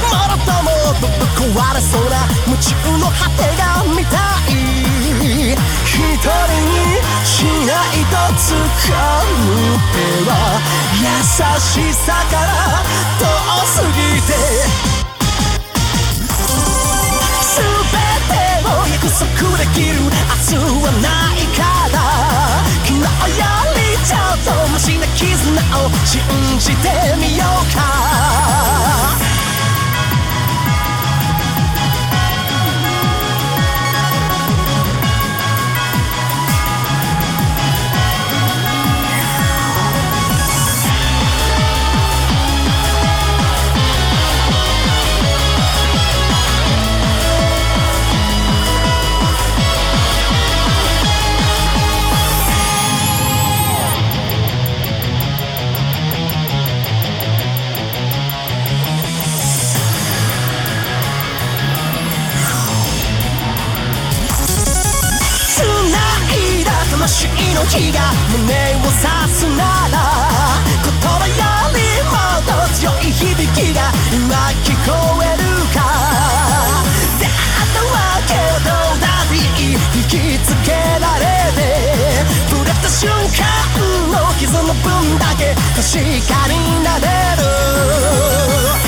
F: もろともぶっ壊れそうな夢中の果てが見たい一人にしないと使う手は優しさから遠すぎて。全てを約束できる明日はないから。ちょっとマシな絆を信じてみようか。魂の火が胸を刺すなら言葉よりもっと強い響きが今聞こえるか出会ったわけどうだっていい引きつけられて触れた瞬間の傷の分だけ確かになれる。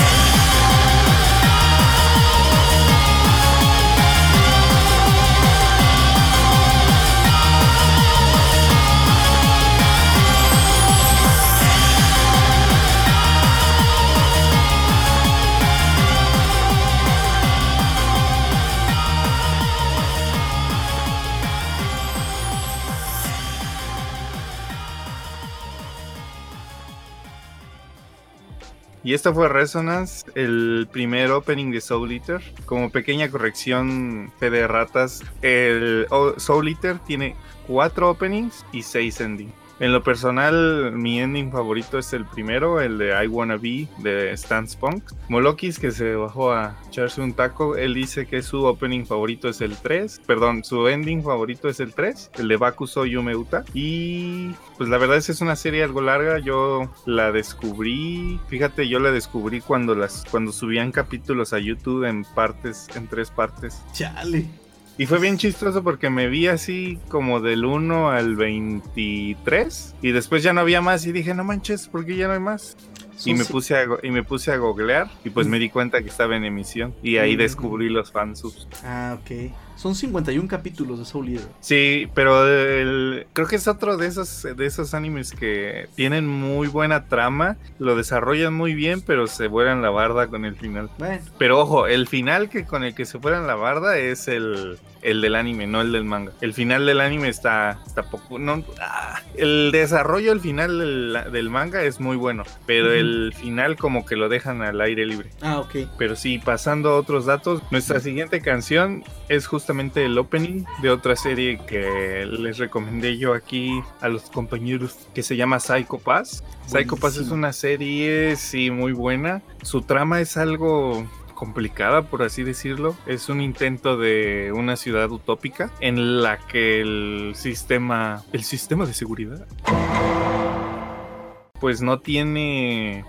D: Y esta fue Resonance, el primer opening de Soul Eater. Como pequeña corrección, de ratas, el o- Soul Eater tiene cuatro openings y seis endings. En lo personal, mi ending favorito es el primero, el de I Wanna Be de Stan Spunk. Molokis, que se bajó a echarse un taco, él dice que su opening favorito es el 3. Perdón, su ending favorito es el 3, el de Bakuso Yume Uta. Y pues la verdad es que es una serie algo larga. Yo la descubrí, fíjate, yo la descubrí cuando las cuando subían capítulos a YouTube en partes, en tres partes.
A: Chale.
D: Y fue bien chistoso porque me vi así como del 1 al 23 y después ya no había más y dije, no manches, ¿por qué ya no hay más? Y me, puse a, y me puse a googlear y pues me di cuenta que estaba en emisión y ahí
A: Mm.
D: descubrí los fansubs.
A: Ah, ok. Son 51 capítulos de Soul Eater.
D: Sí, pero el- creo que es otro de esos, de esos animes que tienen muy buena trama, lo desarrollan muy bien, pero se vuelan la barda con el final.
A: Bueno,
D: Pero ojo, el final que con el que se fueran la barda es el, el del anime, no el del manga. El final del anime está, está poco. No, ah, el desarrollo, el final del, del manga es muy bueno, pero
A: Ujú.
D: el final como que lo dejan al aire libre.
A: ah, ok.
D: Pero sí, pasando a otros datos, nuestra siguiente canción es justamente el opening de otra serie que les recomendé yo aquí a los compañeros que se llama Psycho Pass. Psycho Pass es una serie, sí, muy buena. Su trama es algo complicada, por así decirlo. Es un intento de una ciudad utópica en la que el sistema, el sistema de seguridad, pues no tiene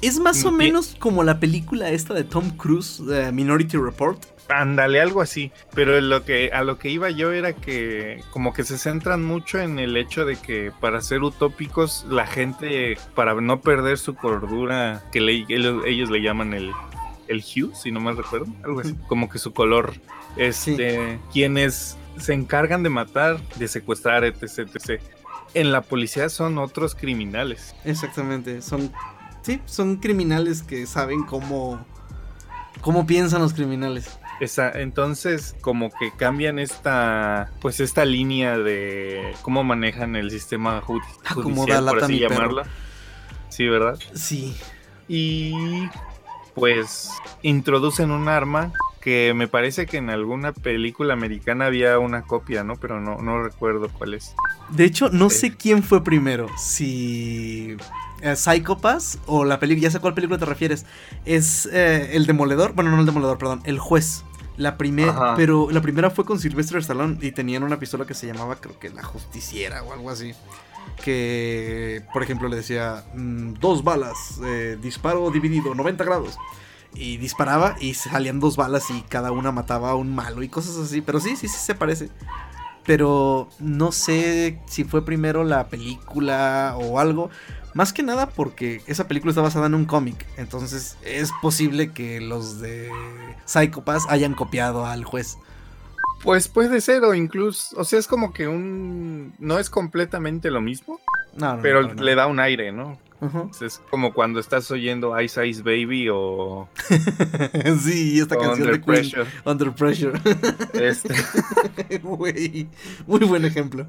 A: Es más o menos como la película esta de Tom Cruise, eh, Minority Report.
D: Ándale, algo así. Pero lo que, a lo que iba yo era que como que se centran mucho en el hecho de que para ser utópicos, la gente, para no perder su cordura, que le- ellos, ellos le llaman el, el hue, si no mal recuerdo, algo así, como que su color, este, quienes se encargan de matar, de secuestrar, etc, etc. En la policía son otros criminales.
A: Exactamente. Son. Sí, son criminales que saben cómo. cómo piensan los criminales.
D: Esa- entonces, como que cambian esta, pues esta línea de cómo manejan el sistema
A: Acomoda
D: judicial, por
A: lata
D: así
A: perro.
D: llamarlo. Sí, ¿verdad?
A: Sí.
D: Y pues introducen un arma que me parece que en alguna película americana había una copia, ¿no? Pero no, no recuerdo cuál es.
A: De hecho, no sé quién fue primero. Si. eh, o la película. Ya sé a cuál película te refieres. Es eh, el demoledor. Bueno, no el demoledor, perdón. El juez. La primera. Pero la primera fue con Sylvester Stallone. Y tenían una pistola que se llamaba, creo que La Justiciera o algo así. Que, por ejemplo, le decía: mm, Dos balas. eh, disparo dividido, 90 grados. Y disparaba y salían dos balas y cada una mataba a un malo y cosas así. Pero sí, sí, sí se parece. Pero no sé si fue primero la película o algo. Más que nada porque esa película está basada en un cómic. Entonces es posible que los de Psycho Pass hayan copiado al juez.
D: Pues puede ser, o incluso, o sea, es como que un. No es completamente lo mismo,
A: No, no,
D: pero
A: no,
D: le da un aire, ¿no?
A: Ujú.
D: Es como cuando estás oyendo Ice Ice Baby o
A: sí, esta canción
D: Under
A: de Queen.
D: Pressure.
A: Under Pressure.
D: Este,
A: Güey, muy buen ejemplo.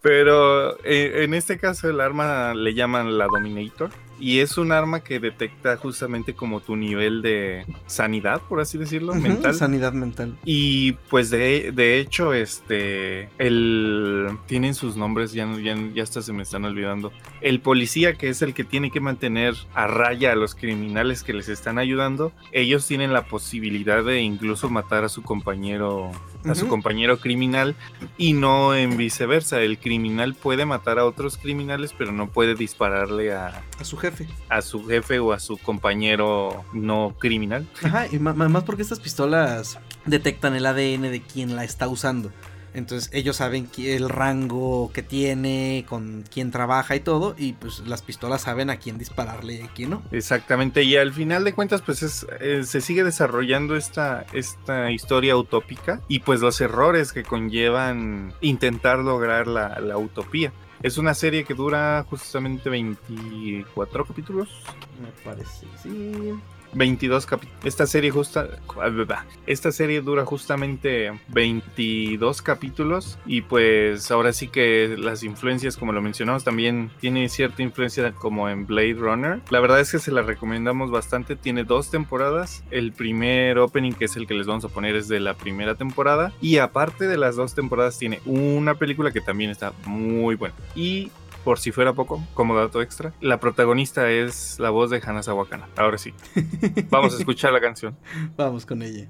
D: pero eh, en este caso el arma le llaman la Dominator y es un arma que detecta justamente como tu nivel de sanidad, por así decirlo,
A: Ujú,
D: mental.
A: Sanidad mental.
D: Y pues de, de hecho, este, el, tienen sus nombres, ya, ya, ya hasta se me están olvidando. El policía, que es el que tiene que mantener a raya a los criminales que les están ayudando, ellos tienen la posibilidad de incluso matar a su compañero, a su compañero criminal y no en viceversa. El criminal puede matar a otros criminales, pero no puede dispararle a,
A: A su jefe.
D: A su jefe o a su compañero no criminal.
A: Ajá, y más porque estas pistolas detectan el ADN de quien la está usando. Entonces ellos saben el rango que tiene, con quién trabaja y todo. Y pues las pistolas saben a quién dispararle y a quién no.
D: Exactamente, y al final de cuentas, pues es, eh, se sigue desarrollando esta, esta historia utópica y pues los errores que conllevan intentar lograr la, la utopía. Es una serie que dura justamente 24 capítulos.
A: Me parece, sí.
D: 22 capítulos. Esta serie justa esta serie dura justamente 22 capítulos y pues ahora sí que las influencias como lo mencionamos también tiene cierta influencia como en Blade Runner. La verdad es que se la recomendamos bastante, tiene dos temporadas. El primer opening que es el que les vamos a poner es de la primera temporada y aparte de las dos temporadas tiene una película que también está muy buena. Y por si fuera poco, como dato extra, la protagonista es la voz de Hanazawa Kana. Ahora sí, vamos a escuchar la canción.
A: Vamos con ella.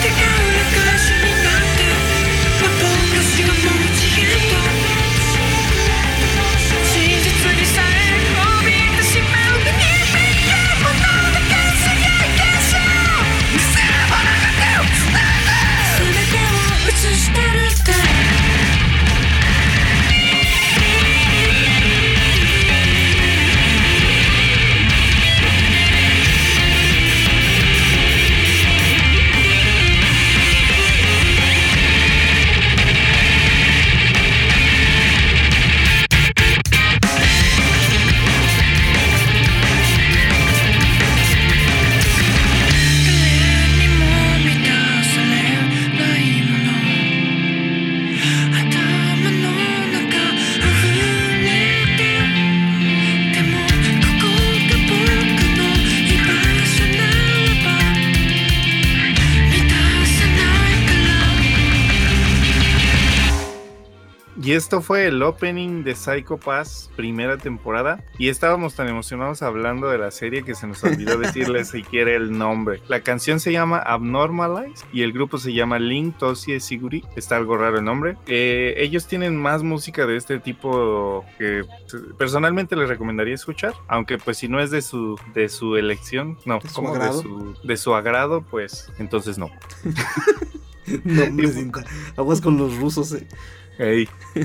D: Stick. Esto fue el opening de Psycho Pass, primera temporada. Y estábamos tan emocionados hablando de la serie que se nos olvidó decirles siquiera el nombre. La canción se llama Abnormalize y el grupo se llama Link Tosie Siguri. Está algo raro el nombre. Eh, ellos tienen más música de este tipo que personalmente les recomendaría escuchar. Aunque pues si no es de su, de su elección, no,
A: ¿De su
D: como de su, de su agrado, pues entonces no.
A: No, hombre. Aguas con los rusos, eh.
D: Ey.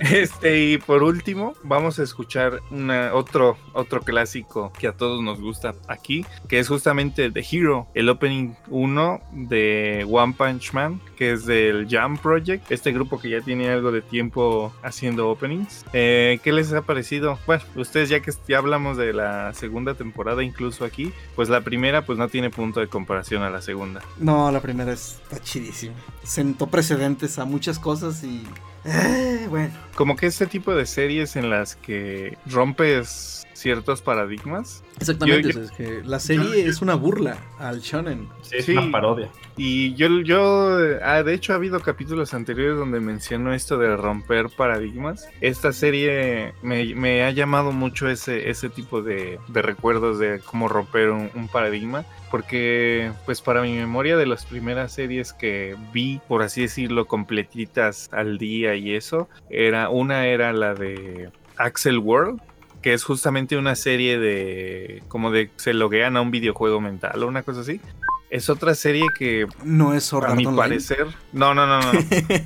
D: Este, y por último, vamos a escuchar una, otro, otro clásico que a todos nos gusta aquí, que es justamente The Hero, el opening 1 de One Punch Man, que es del Jam Project, este grupo que ya tiene algo de tiempo haciendo openings. Eh, ¿Qué les ha parecido? Bueno, ustedes ya que ya hablamos de la segunda temporada incluso aquí, pues la primera pues no tiene punto de comparación a la segunda.
A: No, la primera está chidísima. Sentó precedentes a muchas cosas y. Eh, bueno.
D: Como que este tipo de series en las que rompes ciertos paradigmas
A: Exactamente.
D: Yo-
A: o sea, es que la serie es una burla al shonen.
B: Sí, es
D: Sí.
B: una parodia.
D: Y yo, yo ah, de hecho ha habido capítulos anteriores donde menciono esto de romper paradigmas. Esta serie me, me ha llamado mucho ese, ese tipo de, de recuerdos de cómo romper un, un paradigma. Porque pues para mi memoria de las primeras series que vi, por así decirlo, completitas al día y eso, era una era la de Axel World. Que es justamente una serie de. como de se loguean a un videojuego mental o una cosa así. Es otra serie que
A: No es Sword
D: a mi
A: Online.
D: parecer. No, no, no, no.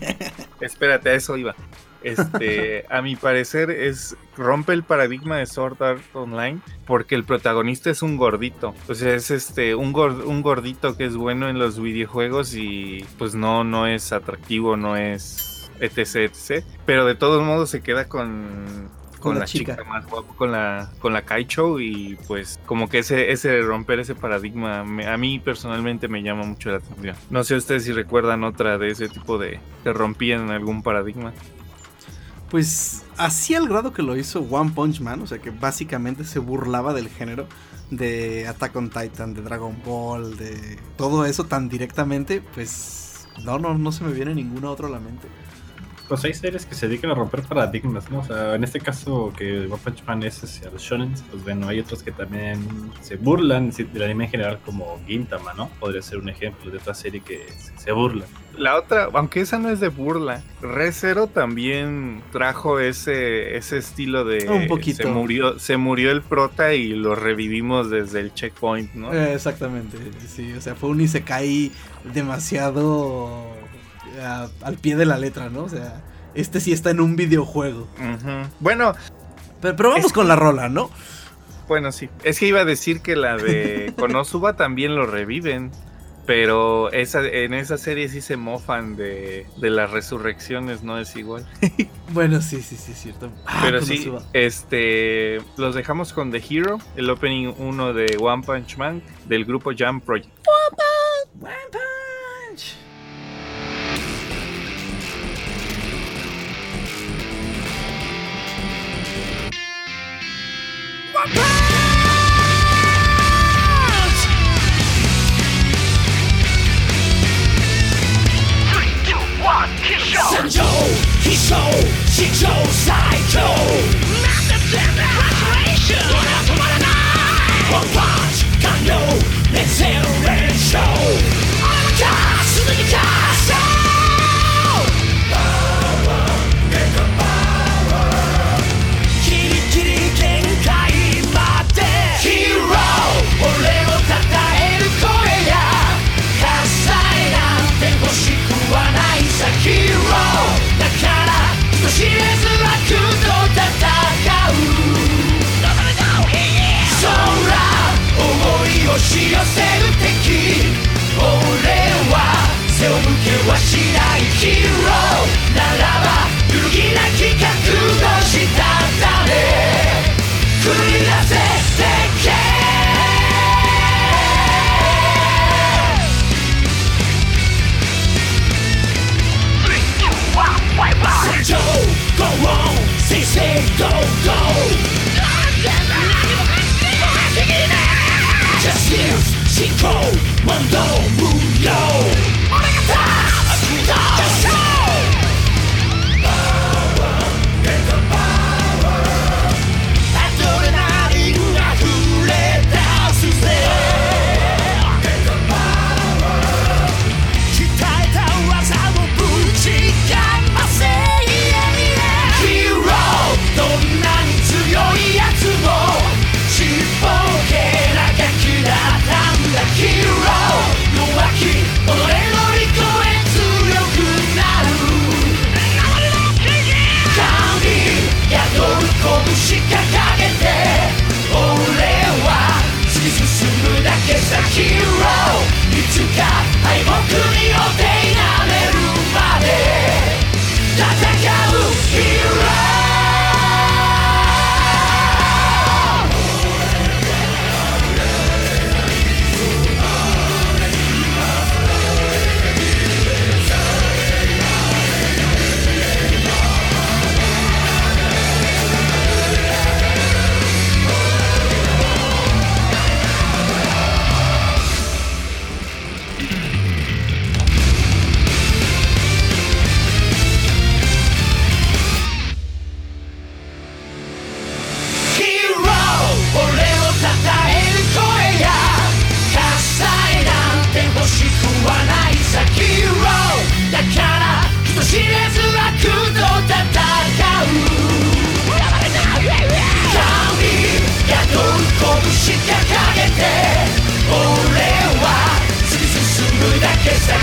D: Espérate, a eso iba. Este, a mi parecer es rompe el paradigma de Sword Art Online porque el protagonista es un gordito. O sea, es este un, gor- un gordito que es bueno en los videojuegos y pues no no es atractivo, no es etc, etc. Pero de todos modos se queda con con,
A: la
D: la,
A: chica.
D: chica. más guapa, con la con la Kaicho y pues como que ese ese romper ese paradigma me- a mí personalmente me llama mucho la atención. No sé ustedes si recuerdan otra de ese tipo de que rompían algún paradigma.
A: Pues así al grado que lo hizo One Punch Man, o sea que básicamente se burlaba del género de Attack on Titan, de Dragon Ball, de todo eso tan directamente, pues no, no, no se me viene ninguna otra a la mente.
B: Pues hay series que se dedican a romper paradigmas, ¿no? O sea, en este caso que One Punch Man es hacia los shonen, pues bueno, hay otros que también se burlan del anime en general como Gintama, ¿no? Podría ser un ejemplo de otra serie que se, burla.
D: La otra, aunque esa no es de burla, Recero también trajo ese ese estilo de
A: Un poquito.
D: se murió se murió el prota y lo revivimos desde el checkpoint, ¿no?
A: Eh, exactamente, sí, o sea, fue un Isekai demasiado a- al pie de la letra, ¿no? O sea, este sí está en un videojuego.
D: Bueno,
A: Pero, pero vamos
D: Es-
A: con la rola, ¿no?
D: Bueno, sí. Es que iba a decir que la de Konosuba también lo reviven. Pero esa, en esa serie sí se mofan de, de las resurrecciones, no es igual.
A: Bueno, sí, sí, sí, es cierto. Ah,
D: Pero sí, este los dejamos con The Hero, el opening 1 de One Punch Man del grupo Jam Project.
A: One Punch.
G: He chose, she chose, I chose. Massive damn frustration.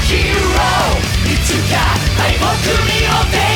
G: ヒーロー。いつか敗北によっ
A: て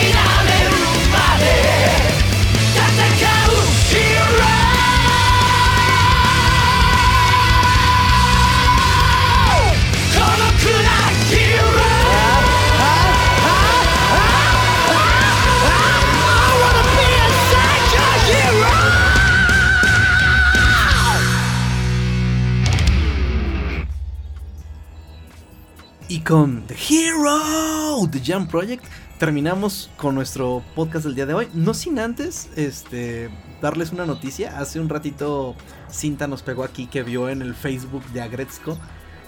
A: con The Hero, The Jump Project, terminamos con nuestro podcast del día de hoy. No sin antes este, darles una noticia. Hace un ratito Cinta nos pegó aquí que vio en el Facebook de Agretzko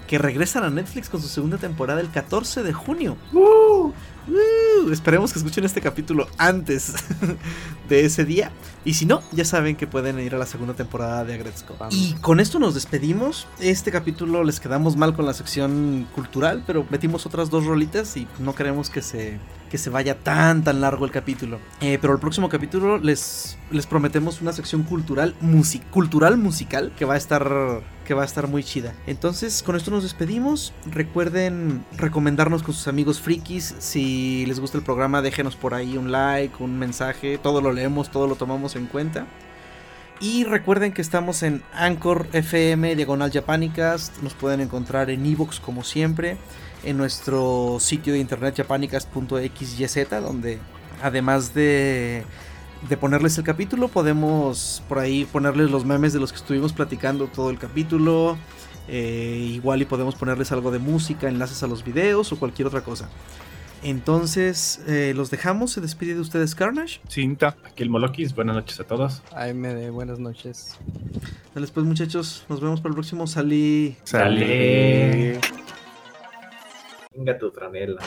A: que regresan a Netflix con su segunda temporada el 14 de junio. ¡Uh! ¡Uh! Esperemos que escuchen este capítulo antes de ese día. Y si no, ya saben que pueden ir a la segunda temporada de Agretzko. Y con esto nos despedimos. Este capítulo les quedamos mal con la sección cultural, pero metimos otras dos rolitas y no queremos que se, que se vaya tan tan largo el capítulo. Eh, pero el próximo capítulo les, les prometemos una sección cultural, musi- cultural musical que va a estar que va a estar muy chida. Entonces, con esto nos despedimos. Recuerden recomendarnos con sus amigos frikis. Si les gusta el programa, déjenos por ahí un like, un mensaje. Todo lo leemos, todo lo tomamos en cuenta. Y recuerden que estamos en Anchor FM, Diagonal Japanicast. Nos pueden encontrar en Evox como siempre. En nuestro sitio de internet japanicast.xyz, donde además de, de ponerles el capítulo, podemos por ahí ponerles los memes de los que estuvimos platicando todo el capítulo. Eh, igual y podemos ponerles algo de música, enlaces a los videos o cualquier otra cosa. Entonces, eh, los dejamos. Se despide de ustedes Carnage.
D: Cinta.
B: Aquí el Molokis, buenas noches a todos.
C: AMD, buenas noches.
A: Dale, pues muchachos, nos vemos para el próximo. Salí.
D: Sale.
B: Venga tu franela.